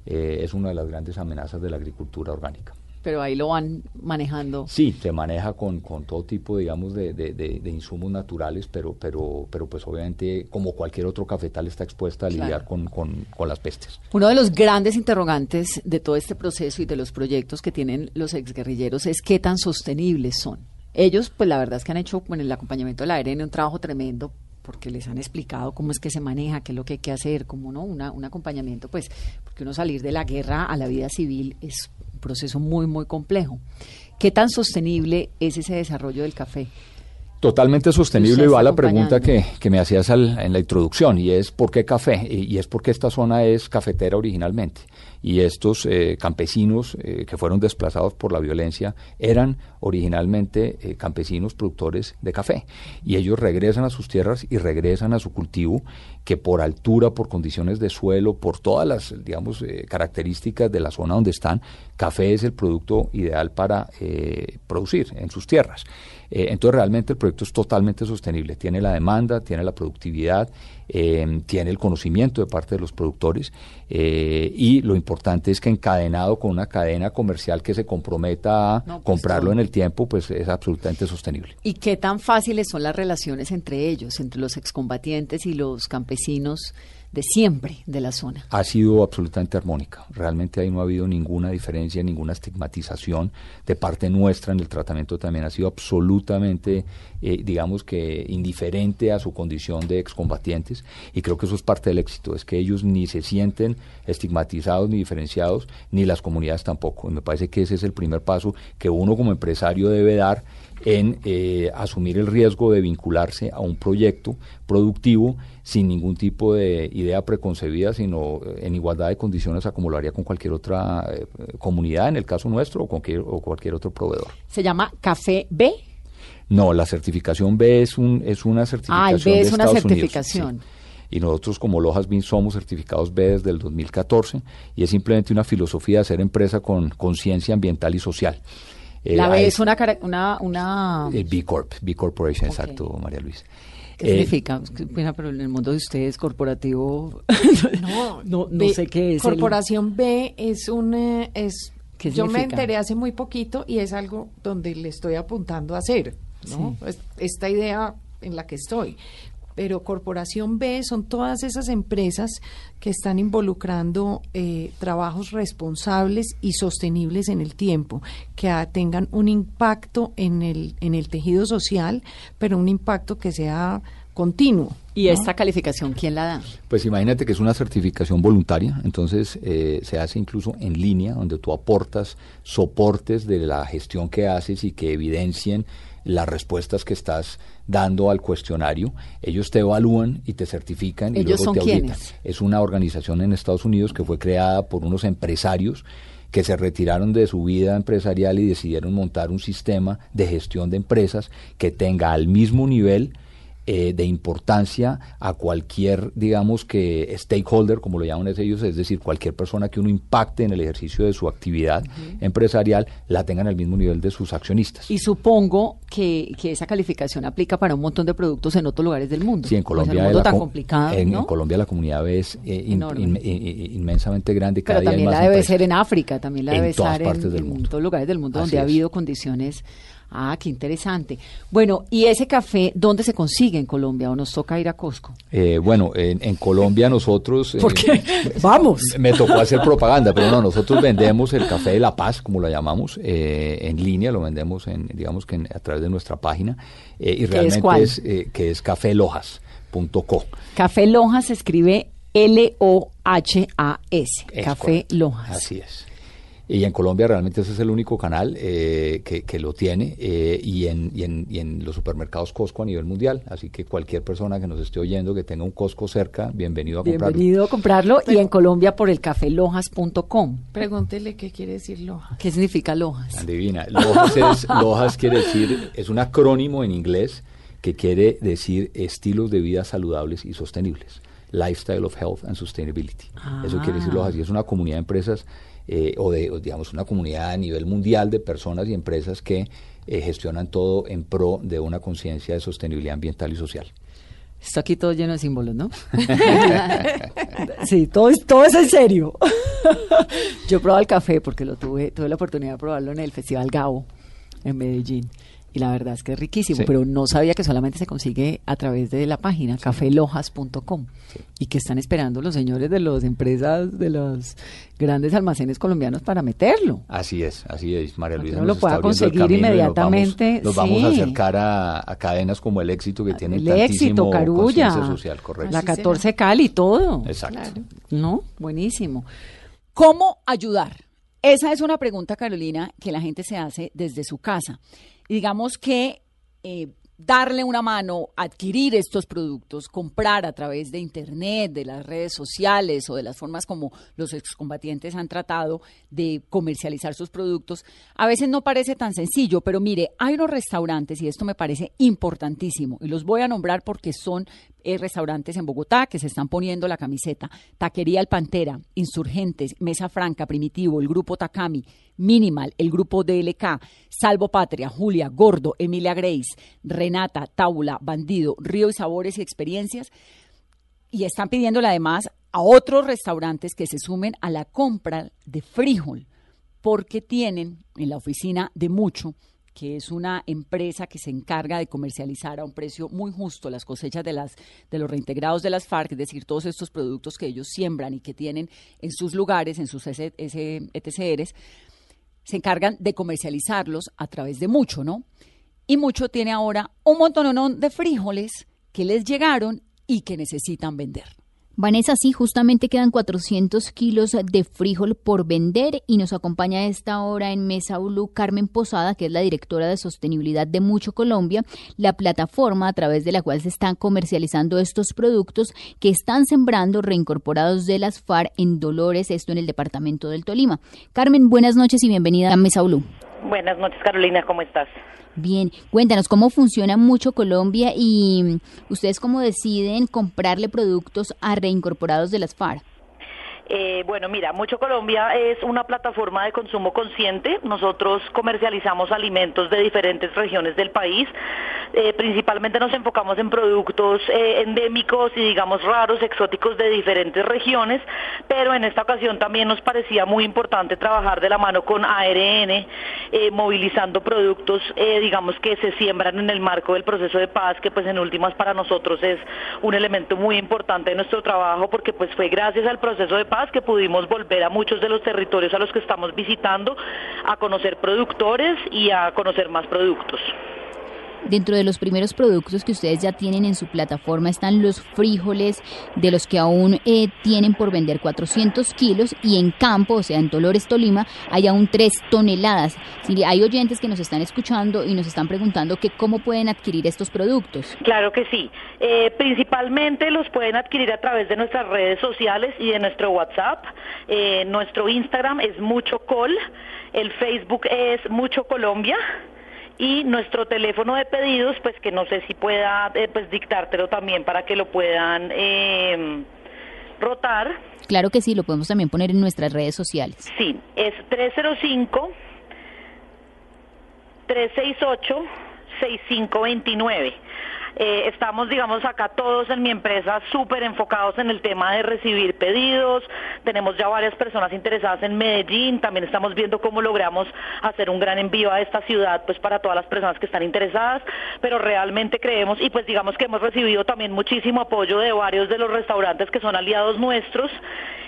Eh, es una de las grandes amenazas de la agricultura orgánica. Pero ahí lo van manejando. Sí, se maneja con, con todo tipo, digamos, de, de, insumos naturales, pero, pero, pero pues obviamente, como cualquier otro cafetal, está expuesta a lidiar con, con, con, las pestes. Uno de los grandes interrogantes de todo este proceso y de los proyectos que tienen los exguerrilleros es qué tan sostenibles son. Ellos, pues la verdad es que han hecho con el acompañamiento de la ARN un trabajo tremendo porque les han explicado cómo es que se maneja, qué es lo que hay que hacer, cómo no, Una, un acompañamiento, pues, porque uno salir de la guerra a la vida civil es un proceso muy, muy complejo. ¿Qué tan sostenible es ese desarrollo del café? Totalmente sostenible y va la pregunta que, que me hacías en la introducción y es ¿por qué café? Y, es porque esta zona es cafetera originalmente y estos eh, campesinos eh, que fueron desplazados por la violencia eran originalmente eh, campesinos productores de café y ellos regresan a sus tierras y regresan a su cultivo que por altura, por condiciones de suelo, por todas las digamos características de la zona donde están, café es el producto ideal para producir en sus tierras. Eh, entonces realmente el proyecto es totalmente sostenible, tiene la demanda, tiene la productividad, eh, tiene el conocimiento de parte de los productores eh, y lo importante es que encadenado con una cadena comercial que se comprometa a pues comprarlo en el tiempo, pues es absolutamente sostenible. ¿Y qué tan fáciles son las relaciones entre ellos, entre los excombatientes y los campesinos? De siempre de la zona. Ha sido absolutamente armónica. Realmente ahí no ha habido ninguna diferencia, ninguna estigmatización de parte nuestra en el tratamiento también ha sido absolutamente, eh, digamos que indiferente a su condición de excombatientes y creo que eso es parte del éxito, es que ellos ni se sienten estigmatizados ni diferenciados, ni las comunidades tampoco. Y me parece que ese es el primer paso que uno como empresario debe dar en eh, asumir el riesgo de vincularse a un proyecto productivo sin ningún tipo de idea preconcebida, sino eh, en igualdad de condiciones a como lo haría con cualquier otra eh, comunidad, en el caso nuestro, o, cualquier, o cualquier otro proveedor. ¿Se llama Café B? No, la certificación B es, un, es una certificación. Ah, el B es una certificación. Y nosotros como Lojas BIN somos certificados B desde el 2014 y es simplemente una filosofía de hacer empresa con conciencia ambiental y social. La B es una, una, una... El B Corp, B Corporation, exacto, María Luisa. ¿Qué significa? pero en el mundo de ustedes, corporativo, no, no, sé qué es. Corporación B es un... Eh, es, yo me enteré hace muy poquito y es algo donde le estoy apuntando a hacer, ¿no? Esta idea en la que estoy pero Corporación B son todas esas empresas que están involucrando eh, trabajos responsables y sostenibles en el tiempo, que tengan un impacto en el, en el tejido social, pero un impacto que sea continuo. ¿Y esta calificación quién la da? Pues imagínate que es una certificación voluntaria, entonces eh, se hace incluso en línea, donde tú aportas soportes de la gestión que haces y que evidencien las respuestas que estás dando al cuestionario. Ellos te evalúan y te certifican y luego te auditan. Es una organización en Estados Unidos que fue creada por unos empresarios que se retiraron de su vida empresarial y decidieron montar un sistema de gestión de empresas que tenga al mismo nivel eh, de importancia a cualquier, digamos que stakeholder, como lo llaman ellos, es decir, cualquier persona que uno impacte en el ejercicio de su actividad empresarial, la tenga en el mismo nivel de sus accionistas. Y supongo que, que esa calificación aplica para un montón de productos en otros lugares del mundo. Sí, en Pues Colombia, el mundo la tan co- complicado, en, ¿no? en Colombia la comunidad es eh, in- Enorme. in- in- inmensamente grande. Cada Pero día hay también más la debe empresas. ser en África, también la En debe partes en, del en mundo. todos lugares del mundo Así donde ha habido condiciones. Ah, qué interesante. Bueno, ¿y ese café dónde se consigue en Colombia o nos toca ir a Costco? Eh, bueno, en, en Colombia nosotros... ¿Por eh, qué? Vamos. Me tocó hacer propaganda, pero no, nosotros vendemos el café de La Paz, como lo llamamos, eh, en línea, lo vendemos en, digamos que en- a través de nuestra página, eh, y ¿Qué es realmente cuál? es, eh, que es cafelojas.co. Café Lojas se escribe L-O-H-A-S. Es Café correcto. Lojas. Así es. Y en Colombia realmente ese es el único canal eh, que, que lo tiene eh, y, en, y, en, y en los supermercados Costco a nivel mundial. Así que cualquier persona que nos esté oyendo que tenga un Costco cerca, bienvenido a comprarlo. Bienvenido a comprarlo y en Colombia por el cafelojas.com. Pregúntele qué quiere decir Loja. ¿Qué significa Lojas? Adivina. Lojas, es, Lojas quiere decir, es un acrónimo en inglés que quiere decir estilos de vida saludables y sostenibles. Lifestyle of Health and Sustainability. Eso quiere decir Ah. Lojas y es una comunidad de empresas eh, o de, o digamos, una comunidad a nivel mundial de personas y empresas que eh, gestionan todo en pro de una conciencia de sostenibilidad ambiental y social. Está aquí todo lleno de símbolos, ¿no? sí, todo es, todo es en serio. Yo he probado el café porque lo tuve, tuve la oportunidad de probarlo en el Festival Gabo en Medellín. Y la verdad es que es riquísimo, Sí. pero no sabía que solamente se consigue a través de la página cafelojas.com y que están esperando los señores de las empresas, de los grandes almacenes colombianos para meterlo. Así es, así es, María Luisa. nos lo pueda conseguir y vamos- inmediatamente, Nos vamos, a sí. acercar a, a cadenas como el éxito que tienen El éxito, Carulla, conciencia social, correcto. la 14 Cali, todo. Exacto. ¿No? Buenísimo. ¿Cómo ayudar? Esa es una pregunta, Carolina, que la gente se hace desde su casa. Digamos que eh, darle una mano, adquirir estos productos, comprar a través de Internet, de las redes sociales o de las formas como los excombatientes han tratado de comercializar sus productos, a veces no parece tan sencillo, pero mire, hay unos restaurantes, y esto me parece importantísimo, y los voy a nombrar porque son eh, restaurantes en Bogotá que se están poniendo la camiseta. Taquería El Pantera, Insurgentes, Mesa Franca, Primitivo, el Grupo Takami, Minimal, el Grupo DLK, Salvo Patria, Julia, Gordo, Emilia Grace, Renata, Taula, Bandido, Río y Sabores y Experiencias. Y están pidiéndole además a otros restaurantes que se sumen a la compra de frijol, porque tienen en la oficina de Mucho que es una empresa que se encarga de comercializar a un precio muy justo las cosechas de las de los reintegrados de las FARC, es decir, todos estos productos que ellos siembran y que tienen en sus lugares, en sus ETCRs, se encargan de comercializarlos a través de Mucho, ¿no? Y Mucho tiene ahora un montón de frijoles que les llegaron y que necesitan vender. Vanessa, sí, justamente quedan 400 kilos de frijol por vender y nos acompaña a esta hora en Mesa Blue Carmen Posada, que es la directora de sostenibilidad de Mucho Colombia, la plataforma a través de la cual se están comercializando estos productos que están sembrando reincorporados de las FARC en Dolores, esto en el departamento del Tolima. Carmen, buenas noches y bienvenida a Mesa Blue. Buenas noches, Carolina, ¿cómo estás? Bien, cuéntanos cómo funciona mucho Colombia y ustedes cómo deciden comprarle productos a reincorporados de las FARC. Eh, bueno, mira, Mucho Colombia es una plataforma de consumo consciente. Nosotros comercializamos alimentos de diferentes regiones del país. Eh, principalmente nos enfocamos en productos eh, endémicos y digamos raros, exóticos de diferentes regiones, pero en esta ocasión también nos parecía muy importante trabajar de la mano con ARN, eh, movilizando productos, digamos que se siembran en el marco del proceso de paz, que pues en últimas para nosotros es un elemento muy importante de nuestro trabajo, porque pues fue gracias al proceso de paz que pudimos volver a muchos de los territorios a los que estamos visitando a conocer productores y a conocer más productos. Dentro de los primeros productos que ustedes ya tienen en su plataforma están los frijoles, de los que aún eh, tienen por vender 400 kilos y en campo, o sea, en Dolores, Tolima, hay aún 3 toneladas. Hay oyentes que nos están escuchando y nos están preguntando que cómo pueden adquirir estos productos. Claro que sí. Eh, principalmente los pueden adquirir a través de nuestras redes sociales y de nuestro WhatsApp. Eh, nuestro Instagram es Mucho Col, el Facebook es Mucho Colombia y nuestro teléfono de pedidos, pues que no sé si pueda eh, pues dictártelo también para que lo puedan eh, rotar. Claro que sí, lo podemos también poner en nuestras redes sociales. Sí, es 305 368 6529. Eh, estamos, digamos, acá todos en mi empresa súper enfocados en el tema de recibir pedidos. Tenemos ya varias personas interesadas en Medellín. También estamos viendo cómo logramos hacer un gran envío a esta ciudad, pues para todas las personas que están interesadas. Pero realmente creemos, y pues digamos que hemos recibido también muchísimo apoyo de varios de los restaurantes que son aliados nuestros.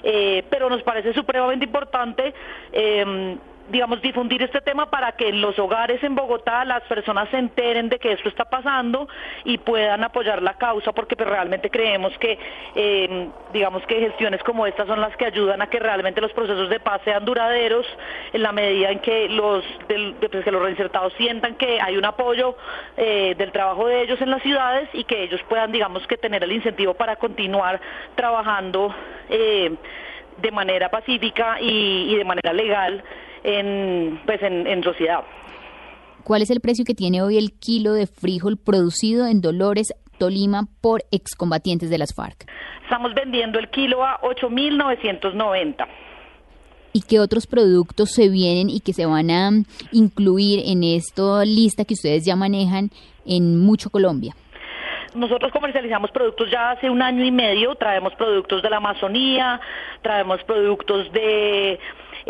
Eh, pero nos parece supremamente importante. Eh, digamos, difundir este tema para que en los hogares en Bogotá las personas se enteren de que esto está pasando y puedan apoyar la causa, porque pues, realmente creemos que, eh, digamos, que gestiones como estas son las que ayudan a que realmente los procesos de paz sean duraderos en la medida en que los, del, pues, que los reinsertados sientan que hay un apoyo eh, del trabajo de ellos en las ciudades y que ellos puedan, digamos, que tener el incentivo para continuar trabajando. Eh, de manera pacífica y, y de manera legal en, pues en, sociedad. ¿Cuál es el precio que tiene hoy el kilo de frijol producido en Dolores, Tolima, por excombatientes de las FARC? Estamos vendiendo el kilo a 8.990. ¿Y qué otros productos se vienen y que se van a incluir en esta lista que ustedes ya manejan en Mucho Colombia? Nosotros comercializamos productos ya hace un año y medio, traemos productos de la Amazonía, traemos productos de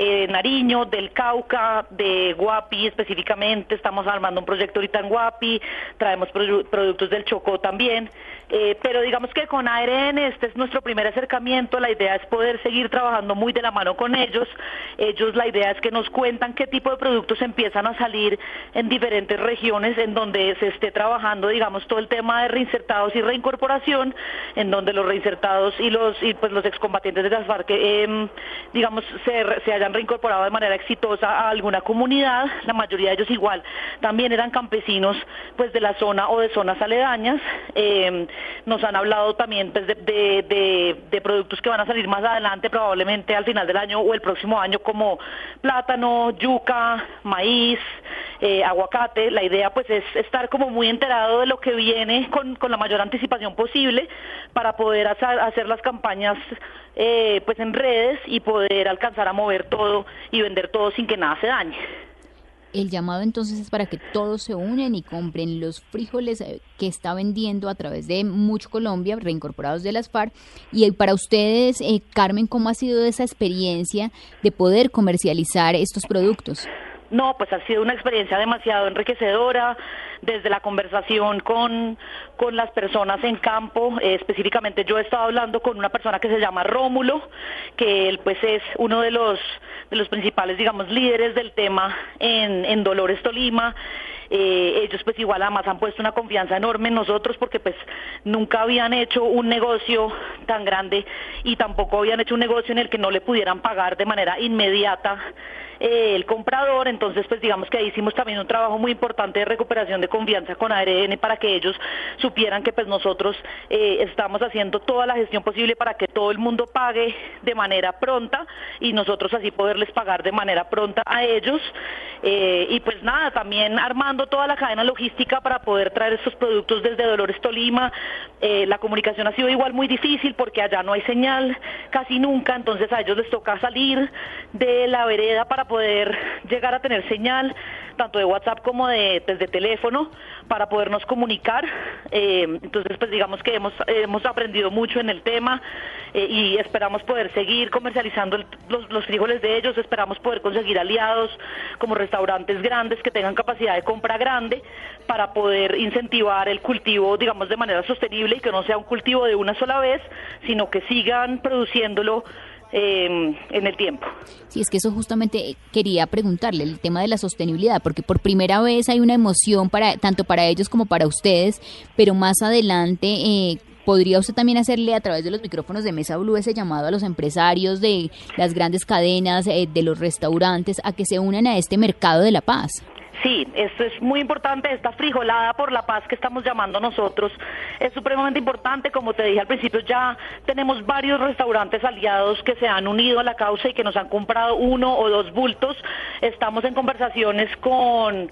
eh, Nariño, del Cauca, de Guapi específicamente, estamos armando un proyecto ahorita en Guapi, traemos productos del Chocó también. Eh, pero digamos que con ARN este es nuestro primer acercamiento, la idea es poder seguir trabajando muy de la mano con ellos. Ellos la idea es que nos cuentan qué tipo de productos empiezan a salir en diferentes regiones en donde se esté trabajando, digamos, todo el tema de reinsertados y reincorporación, en donde los reinsertados y los y pues los excombatientes de las FARC, eh, digamos, se, se hayan reincorporado de manera exitosa a alguna comunidad. La mayoría de ellos igual también eran campesinos, pues de la zona o de zonas aledañas. Eh, nos han hablado también pues, de, productos que van a salir más adelante, probablemente al final del año o el próximo año, como plátano, yuca, maíz, eh, aguacate. La idea pues es estar como muy enterado de lo que viene con, con la mayor anticipación posible para poder hacer, hacer las campañas eh, pues en redes y poder alcanzar a mover todo y vender todo sin que nada se dañe. El llamado entonces es para que todos se unen y compren los frijoles eh, que está vendiendo a través de Mucho Colombia, reincorporados de las FARC. Y para ustedes, eh, Carmen, ¿cómo ha sido esa experiencia de poder comercializar estos productos? No, pues ha sido una experiencia demasiado enriquecedora desde la conversación con, con las personas en campo. Eh, específicamente yo he estado hablando con una persona que se llama Rómulo, que él pues es uno de los, de los principales, digamos, líderes del tema en, en Dolores Tolima. Eh, ellos pues igual además han puesto una confianza enorme en nosotros porque pues nunca habían hecho un negocio tan grande y tampoco habían hecho un negocio en el que no le pudieran pagar de manera inmediata eh, el comprador, entonces pues digamos que ahí hicimos también un trabajo muy importante de recuperación de confianza con ARN para que ellos supieran que pues nosotros eh, estamos haciendo toda la gestión posible para que todo el mundo pague de manera pronta y nosotros así poderles pagar de manera pronta a ellos. Eh, y pues nada, también armando toda la cadena logística para poder traer estos productos desde Dolores Tolima, la comunicación ha sido igual muy difícil porque allá no hay señal casi nunca, entonces a ellos les toca salir de la vereda para poder llegar a tener señal tanto de WhatsApp como de desde teléfono para podernos comunicar. Eh, entonces, pues digamos que hemos, hemos aprendido mucho en el tema eh, y esperamos poder seguir comercializando los frijoles de ellos, esperamos poder conseguir aliados como restaurantes grandes que tengan capacidad de compra grande para poder incentivar el cultivo, digamos, de manera sostenible y que no sea un cultivo de una sola vez, sino que sigan produciéndolo eh, en el tiempo. Sí, es que eso justamente quería preguntarle, el tema de la sostenibilidad, porque por primera vez hay una emoción para tanto para ellos como para ustedes, pero más adelante eh, ¿Podría usted también hacerle a través de los micrófonos de Mesa Blue ese llamado a los empresarios de las grandes cadenas, eh, de los restaurantes, a que se unan a este mercado de la paz? Sí, esto es muy importante, esta frijolada por la paz que estamos llamando nosotros es supremamente importante, como te dije al principio, ya tenemos varios restaurantes aliados que se han unido a la causa y que nos han comprado uno o dos bultos, estamos en conversaciones con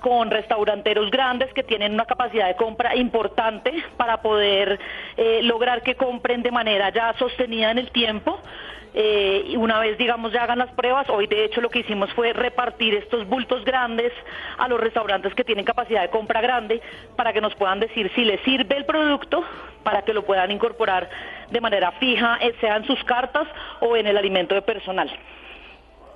con restauranteros grandes que tienen una capacidad de compra importante para poder eh, lograr que compren de manera ya sostenida en el tiempo. Eh, una vez, digamos, ya hagan las pruebas, hoy de hecho lo que hicimos fue repartir estos bultos grandes a los restaurantes que tienen capacidad de compra grande para que nos puedan decir si les sirve el producto, para que lo puedan incorporar de manera fija, eh, sea en sus cartas o en el alimento de personal.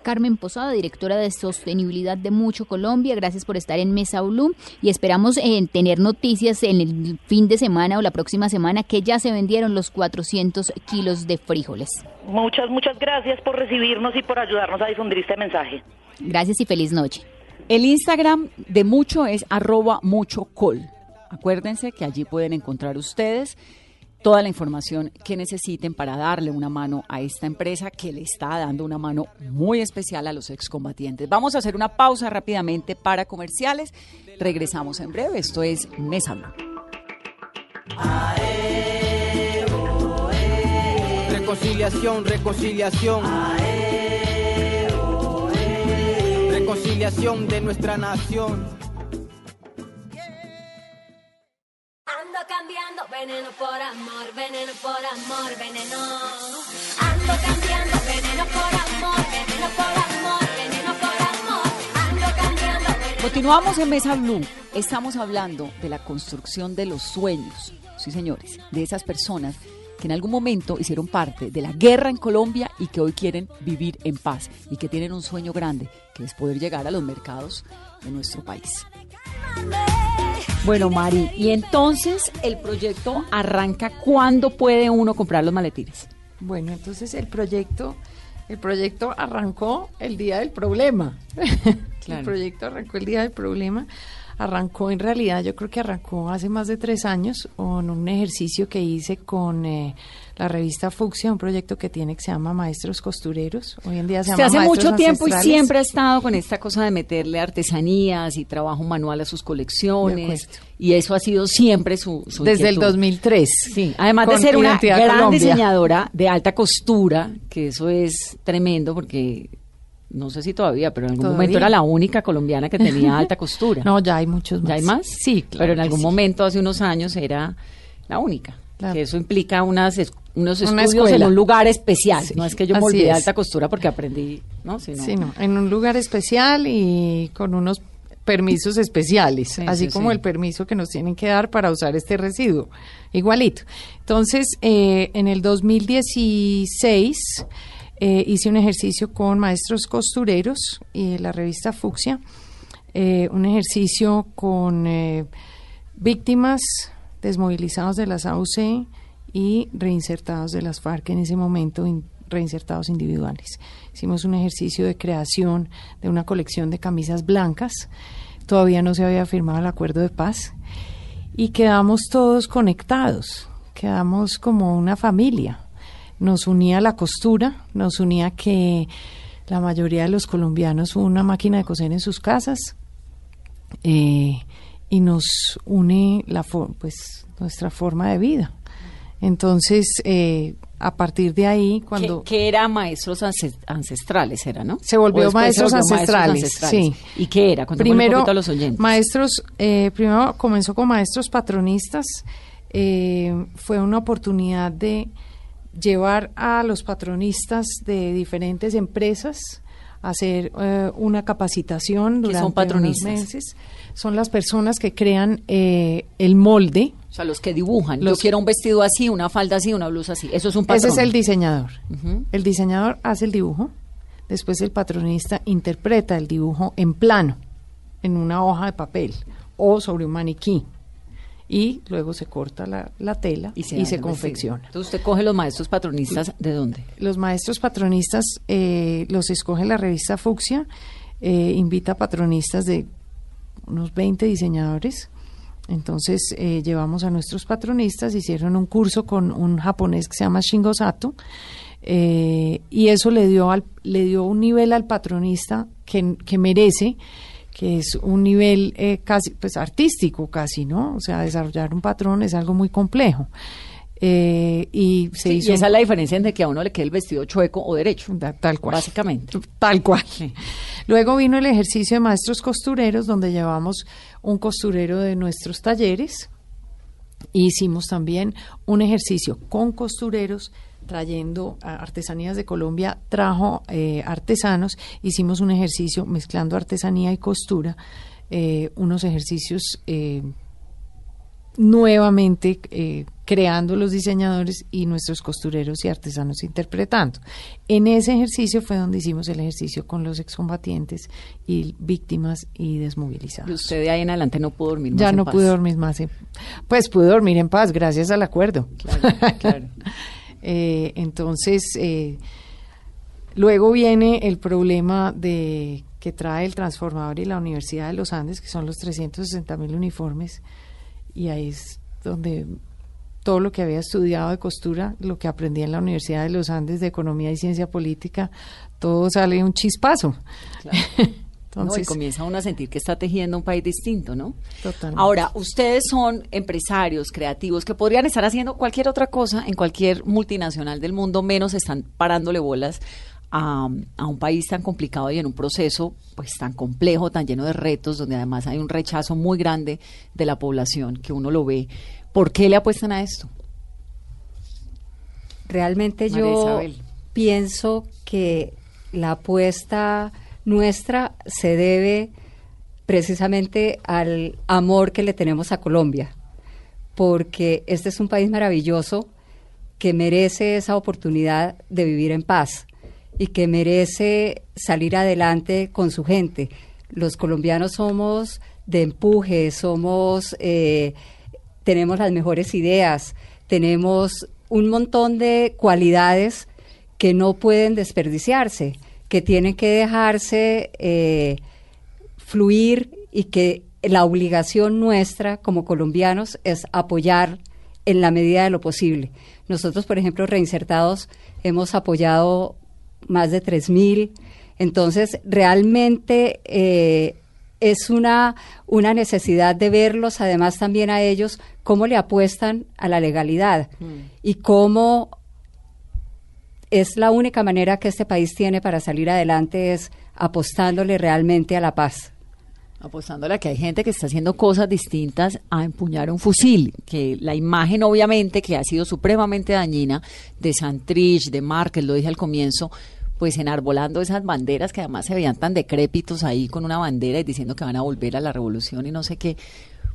Carmen Posada, directora de Sostenibilidad de Mucho Colombia. Gracias por estar en Mesa Blue y esperamos eh, tener noticias en el fin de semana o la próxima semana que ya se vendieron los 400 kilos de frijoles. Muchas, muchas gracias por recibirnos y por ayudarnos a difundir este mensaje. Gracias y feliz noche. El Instagram de Mucho es arroba muchocol. Acuérdense que allí pueden encontrar ustedes toda la información que necesiten para darle una mano a esta empresa que le está dando una mano muy especial a los excombatientes. Vamos a hacer una pausa rápidamente para comerciales. Regresamos en breve. Esto es Mesa Blue. Reconciliación, reconciliación. Reconciliación de nuestra nación. Cambiando veneno por amor, veneno por amor, veneno. Ando cambiando veneno por amor, veneno por amor, veneno por amor. Ando cambiando veneno Continuamos en Mesa Blue. Estamos hablando de la construcción de los sueños. Sí, señores, de esas personas que en algún momento hicieron parte de la guerra en Colombia y que hoy quieren vivir en paz y que tienen un sueño grande, que es poder llegar a los mercados de nuestro país. Bueno, Mari, y entonces el proyecto arranca cuándo puede uno comprar los maletines. Bueno, entonces el proyecto, el proyecto arrancó el día del problema. Claro. El proyecto arrancó el día del problema. Arrancó en realidad, yo creo que arrancó hace más de tres años con un ejercicio que hice con eh, la revista Fucsia, un proyecto que tiene que se llama Maestros Costureros. Hoy en día se, Se llama hace Maestros mucho tiempo y siempre ha estado con esta cosa de meterle artesanías y trabajo manual a sus colecciones. Y eso ha sido siempre su, su Desde el inquietud. 2003. Sí, además de ser una gran Colombia. diseñadora de alta costura, que eso es tremendo porque no sé si todavía, pero en algún Todavía. momento era la única colombiana que tenía alta costura. No, ya hay muchos más. ¿Ya hay más? Sí, claro. Pero en algún sí. momento, hace unos años, era la única. Claro. Que eso implica unas unos Una estudios en un lugar especial. Sí, no es que yo me olvidé de alta costura porque aprendí, ¿no? Sino- Sí, no, en un lugar especial y con unos permisos especiales, Sí, así sí, como sí. el permiso que nos tienen que dar para usar este residuo, igualito. Entonces, eh, en el 2016 eh, hice un ejercicio con maestros costureros y la revista Fucsia, eh, un ejercicio con eh, víctimas desmovilizados de las AUC y reinsertados de las FARC en ese momento, in- reinsertados individuales. Hicimos un ejercicio de creación de una colección de camisas blancas. Todavía no se había firmado el acuerdo de paz y quedamos todos conectados, quedamos como una familia. Nos unía la costura, nos unía que la mayoría de los colombianos una máquina de coser en sus casas eh, y nos une la pues nuestra forma de vida. Entonces, eh, a partir de ahí, cuando que, era maestros ance- ancestrales, era, ¿no? se volvió se maestros, volvió ancestrales, ancestrales. sí. ¿Y qué era? Contémosle un primero poquito a los oyentes. maestros eh, primero comenzó con maestros patronistas eh, fue una oportunidad de llevar a los patronistas de diferentes empresas hacer eh, una capacitación ¿Qué durante son patronistas? unos meses son las personas que crean eh, el molde O sea, los que dibujan. Los- Yo quiero un vestido así, una falda así, una blusa así. Eso es un patrón. Ese es el diseñador. El diseñador hace el dibujo, después el patronista interpreta el dibujo en plano, en una hoja de papel o sobre un maniquí. Y luego se corta la, la tela y se, confecciona. Entonces usted coge los maestros patronistas, ¿de dónde? Los maestros patronistas eh, los escoge la revista Fucsia, eh, invita a patronistas de unos 20 diseñadores. Entonces eh, llevamos a nuestros patronistas, hicieron un curso con un japonés que se llama Shingo Sato, eh, y eso le dio, al, le dio un nivel al patronista que, que merece, que es un nivel eh, casi, pues artístico casi, ¿no? O sea, desarrollar un patrón es algo muy complejo. Eh, y se Sí, hizo y esa es la diferencia entre que a uno le quede el vestido chueco o derecho. Da- tal cual. Básicamente. Tal cual. Luego vino el ejercicio de maestros costureros, donde llevamos un costurero de nuestros talleres. Hicimos también un ejercicio con costureros trayendo a artesanías de Colombia, trajo eh, artesanos, hicimos un ejercicio mezclando artesanía y costura, eh, unos ejercicios eh, nuevamente eh, creando los diseñadores y nuestros costureros y artesanos interpretando. En ese ejercicio fue donde hicimos el ejercicio con los excombatientes y víctimas y desmovilizados. Y usted de ahí en adelante no pudo dormir más Ya en no paz. pude dormir más. en- Pues pude dormir en paz gracias al acuerdo. Eh, entonces, eh, luego viene el problema de que trae el transformador y la Universidad de los Andes, que son los 360 mil uniformes, y ahí es donde todo lo que había estudiado de costura, lo que aprendí en la Universidad de los Andes de Economía y Ciencia Política, todo sale un chispazo. No, y Entonces, comienza uno a sentir que está tejiendo un país distinto, ¿no? Totalmente. Ahora, ustedes son empresarios, creativos, que podrían estar haciendo cualquier otra cosa en cualquier multinacional del mundo, menos están parándole bolas a, a un país tan complicado y en un proceso pues tan complejo, tan lleno de retos, donde además hay un rechazo muy grande de la población, que uno lo ve. ¿Por qué le apuestan a esto? Realmente María yo Isabel. pienso que la apuesta nuestra se debe precisamente al amor que le tenemos a Colombia, porque este es un país maravilloso que merece esa oportunidad de vivir en paz y que merece salir adelante con su gente. Los colombianos somos de empuje, somos, eh, tenemos las mejores ideas, tenemos un montón de cualidades que no pueden desperdiciarse, que tienen que dejarse eh, fluir y que la obligación nuestra como colombianos es apoyar en la medida de lo posible. Nosotros, por ejemplo, reinsertados, hemos apoyado más de 3.000. Entonces, realmente eh, es una, una necesidad de verlos, además también a ellos, cómo le apuestan a la legalidad y cómo es la única manera que este país tiene para salir adelante es apostándole realmente a la paz. apostándole a que hay gente que está haciendo cosas distintas a empuñar un fusil, que la imagen obviamente que ha sido supremamente dañina de Santrich, de Márquez, lo dije al comienzo, pues enarbolando esas banderas que además se veían tan decrépitos ahí con una bandera y diciendo que van a volver a la revolución y no sé qué,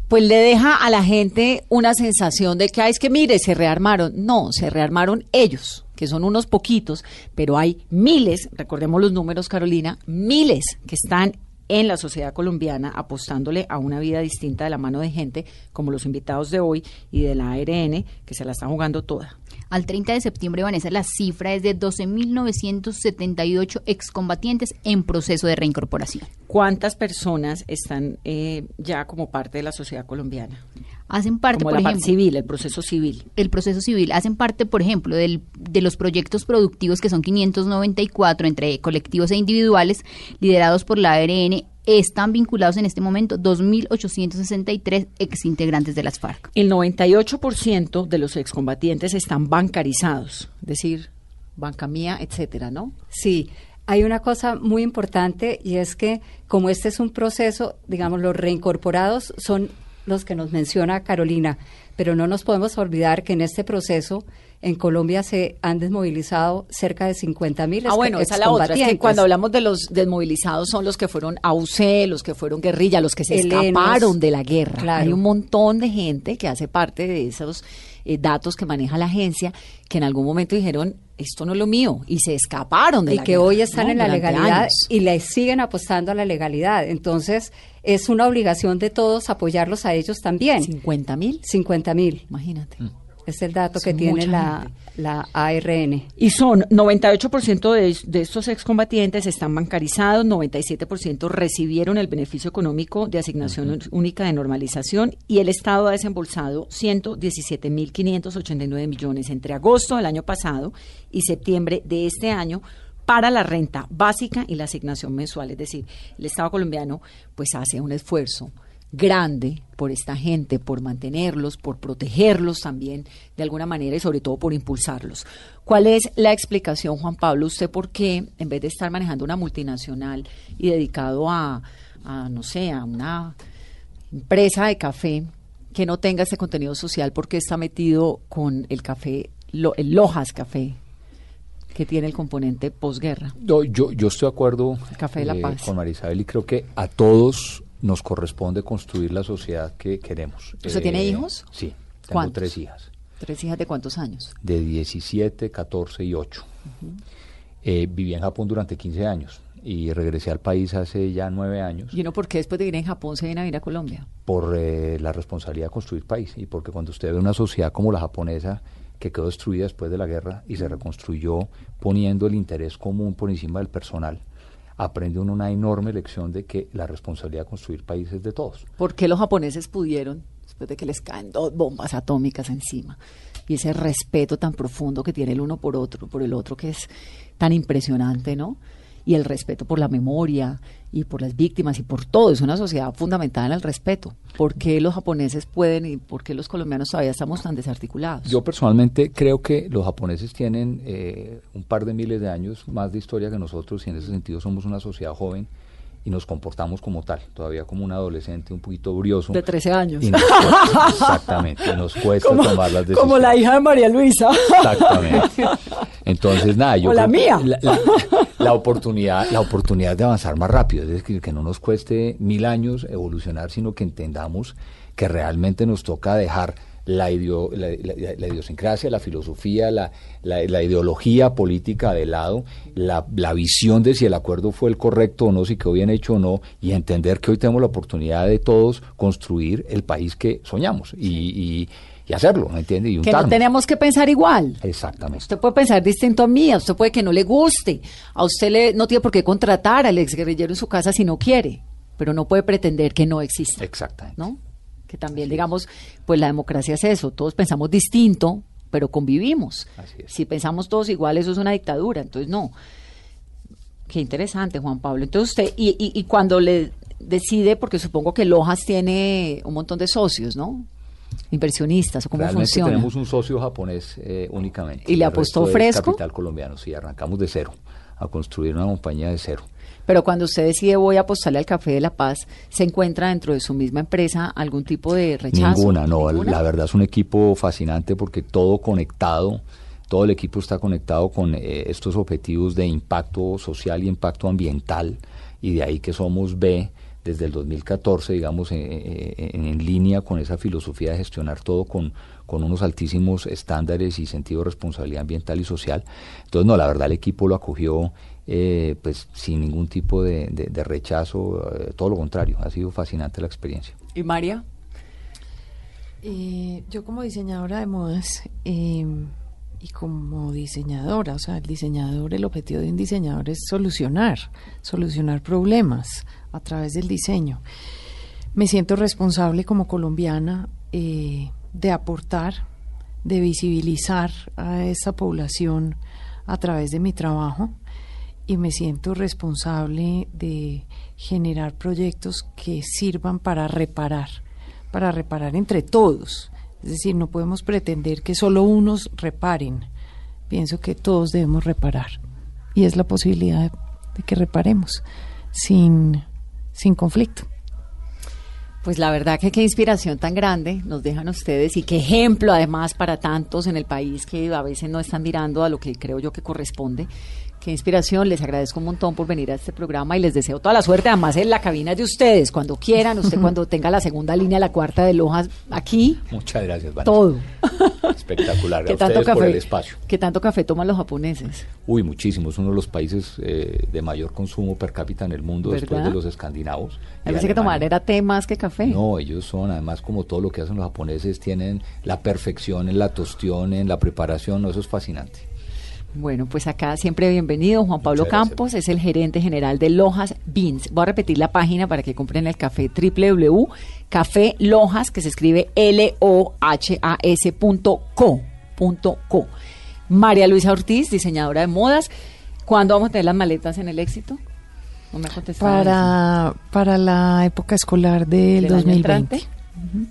pues le deja a la gente una sensación de que, "Ay, es que mire, se rearmaron. No, se rearmaron ellos, que son unos poquitos, pero hay miles, recordemos los números, Carolina, miles que están en la sociedad colombiana apostándole a una vida distinta de la mano de gente como los invitados de hoy y de la ARN que se la están jugando toda. Al 30 de septiembre, Vanessa, la cifra es de 12.978 excombatientes en proceso de reincorporación. ¿Cuántas personas están eh, ya como parte de la sociedad colombiana? Hacen parte, como por la parte ejemplo, civil, el proceso civil. el proceso civil hacen parte, por ejemplo, del, de los proyectos productivos que son 594 entre colectivos e individuales liderados por la ARN. Están vinculados en este momento 2.863 exintegrantes de las FARC. El 98% de los excombatientes están bancarizados, es decir, banca mía, etcétera, ¿no? Sí, hay una cosa muy importante y es que como este es un proceso, digamos, los reincorporados son los que nos menciona Carolina, pero no nos podemos olvidar que en este proceso en Colombia se han desmovilizado cerca de 50 mil Ah, bueno, esa es la otra. Es que cuando hablamos de los desmovilizados son los que fueron a UC, los que fueron guerrilla, los que se Helenos, escaparon de la guerra. claro. Hay un montón de gente que hace parte de esos eh, datos que maneja la agencia que en algún momento dijeron esto no es lo mío y se escaparon de y la que guerra, hoy están ¿no? en la Durante legalidad años. y le siguen apostando a la legalidad. Entonces, es una obligación de todos apoyarlos a ellos también. 50 mil. 50 mil. Imagínate. Es el dato Es que tiene la, la ARN. Y son 98% de, de estos excombatientes están bancarizados, 97% recibieron el beneficio económico de asignación única de normalización y el Estado ha desembolsado 117.589 millones entre agosto del año pasado y septiembre de este año para la renta básica y la asignación mensual. Es decir, el Estado colombiano pues hace un esfuerzo grande por esta gente, por mantenerlos, por protegerlos también de alguna manera y sobre todo por impulsarlos. ¿Cuál es la explicación, Juan Pablo, usted por qué, en vez de estar manejando una multinacional y dedicado a, a no sé, a una empresa de café que no tenga ese contenido social, por qué está metido con el café, lo- el Lojas Café, que tiene el componente posguerra? No, yo, yo estoy de acuerdo eh, Café de la Paz. con Marisabel y creo que a todos nos corresponde construir la sociedad que queremos. Eh, ¿Usted tiene hijos? Sí, tengo ¿Cuántos? tres hijas, ¿Tres hijas de cuántos años? de 17, 14 y 8. Eh, viví en Japón durante 15 años y regresé al país hace ya nueve años ¿Y uno por qué después de vivir en Japón se viene a vivir a Colombia? por eh, la responsabilidad de construir país y porque cuando usted ve una sociedad como la japonesa que quedó destruida después de la guerra y se reconstruyó poniendo el interés común por encima del personal, aprende una enorme lección de que la responsabilidad de construir país es de todos. ¿Por qué los japoneses pudieron, después de que les caen dos bombas atómicas encima, y ese respeto tan profundo que tiene el uno por otro, por el otro, que es tan impresionante, ¿no? Y el respeto por la memoria y por las víctimas y por todo. Es una sociedad fundamentada en el respeto. ¿Por qué los japoneses pueden y por qué los colombianos todavía estamos tan desarticulados? Yo personalmente creo que los japoneses tienen eh, un par de miles de años más de historia que nosotros y en ese sentido somos una sociedad joven y nos comportamos como tal, todavía como un adolescente un poquito brioso. De 13 años. Y nos cuesta- exactamente, y nos cuesta Como- tomar las decisiones. Como la hija de María Luisa. Exactamente. Entonces, nada, yo O la mía. La, la- la oportunidad, la oportunidad de avanzar más rápido, es decir, que no nos cueste mil años evolucionar, sino que entendamos que realmente nos toca dejar la, ideo- la, la- la idiosincrasia, la filosofía, la, ideología política de lado, la, la visión de si el acuerdo fue el correcto o no, si quedó bien hecho o no, y entender que hoy tenemos la oportunidad de todos construir el país que soñamos y, y- y hacerlo, ¿me entiende? Y Que no tenemos que pensar igual. Exactamente. Usted puede pensar distinto a mí, a usted puede que no le guste, a usted le, no tiene por qué contratar al exguerrillero en su casa si no quiere, pero no puede pretender que no existe. Exactamente. ¿No? Que también, digamos, pues la democracia es eso, todos pensamos distinto, pero convivimos. Si pensamos todos igual, eso es una dictadura, entonces no. Qué interesante, Juan Pablo. Entonces usted, y, y, y cuando le decide, porque supongo que Lojas tiene un montón de socios, ¿no? Inversionistas, o cómo Realmente funciona. tenemos un socio japonés eh, únicamente. ¿Y le apostó fresco? capital colombiano, sí, arrancamos de cero, a construir una compañía de cero. Pero cuando usted decide voy a apostarle al Café de la Paz, ¿se encuentra dentro de su misma empresa algún tipo de rechazo? Ninguna, no, ¿Ninguna? la verdad es un equipo fascinante porque todo conectado, todo el equipo está conectado con eh, estos objetivos de impacto social y impacto ambiental y de ahí que somos B desde el 2014, digamos, eh, eh, en, en línea con esa filosofía de gestionar todo con, con unos altísimos estándares y sentido de responsabilidad ambiental y social. Entonces, no, la verdad el equipo lo acogió eh, pues sin ningún tipo de, de- de rechazo, eh, todo lo contrario, ha sido fascinante la experiencia. ¿Y María? Eh, yo como diseñadora de modas eh, y como diseñadora, o sea, el diseñador, el objetivo de un diseñador es solucionar, solucionar problemas a través del diseño. Me siento responsable como colombiana eh, de aportar, de visibilizar a esa población a través de mi trabajo y me siento responsable de generar proyectos que sirvan para reparar, para reparar entre todos. Es decir, no podemos pretender que solo unos reparen. Pienso que todos debemos reparar. Y es la posibilidad de, que reparemos sin, sin conflicto. Pues la verdad que qué inspiración tan grande nos dejan ustedes y qué ejemplo además para tantos en el país que a veces no están mirando a lo que creo yo que corresponde. Qué inspiración, les agradezco un montón por venir a este programa y les deseo toda la suerte. Además, en la cabina de ustedes, cuando quieran, usted cuando tenga la segunda línea, la cuarta de Lojas, aquí, Muchas gracias, Vanessa. todo. Espectacular. ¿Qué A tanto, ustedes por café, el espacio. ¿Qué tanto café toman los japoneses? Uy, muchísimo. Es uno de los países eh, de mayor consumo per cápita en el mundo después de los escandinavos. Me parece que tomar era té más que café. No, ellos son, además, como todo lo que hacen los japoneses, tienen la perfección en la tostión, en la preparación. No, eso es fascinante. Bueno, pues acá siempre bienvenido. Juan Pablo Muchas gracias. Campos es el gerente general de Lojas Beans. Voy a repetir la página para que compren el café www.café Lojas, que se escribe L-O-H-A-S punto co. María Luisa Ortiz, diseñadora de modas. ¿Cuándo vamos a tener las maletas en el éxito? No me ha contestado para, para la época escolar del ¿Del año 2020.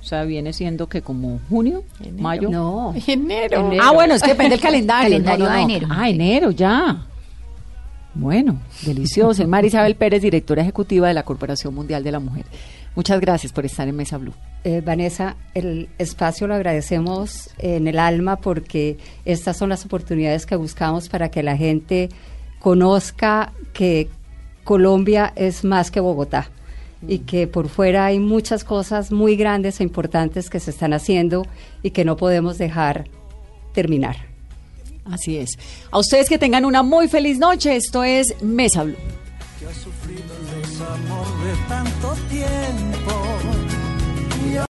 O sea, viene siendo que como junio, mayo. No. Enero. Ah, bueno, es que depende del calendario. Calendario No, no, a no. enero. Ah, enero, ya. Bueno, delicioso. Es Mara Isabel Pérez, directora ejecutiva de la Corporación Mundial de la Mujer. Muchas gracias por estar en Mesa Blue. Eh, Vanessa, el espacio lo agradecemos en el alma porque estas son las oportunidades que buscamos para que la gente conozca que Colombia es más que Bogotá y que por fuera hay muchas cosas muy grandes e importantes que se están haciendo y que no podemos dejar terminar. Así es. A ustedes que tengan una muy feliz noche. Esto es Mesa Blue. desamor de tanto tiempo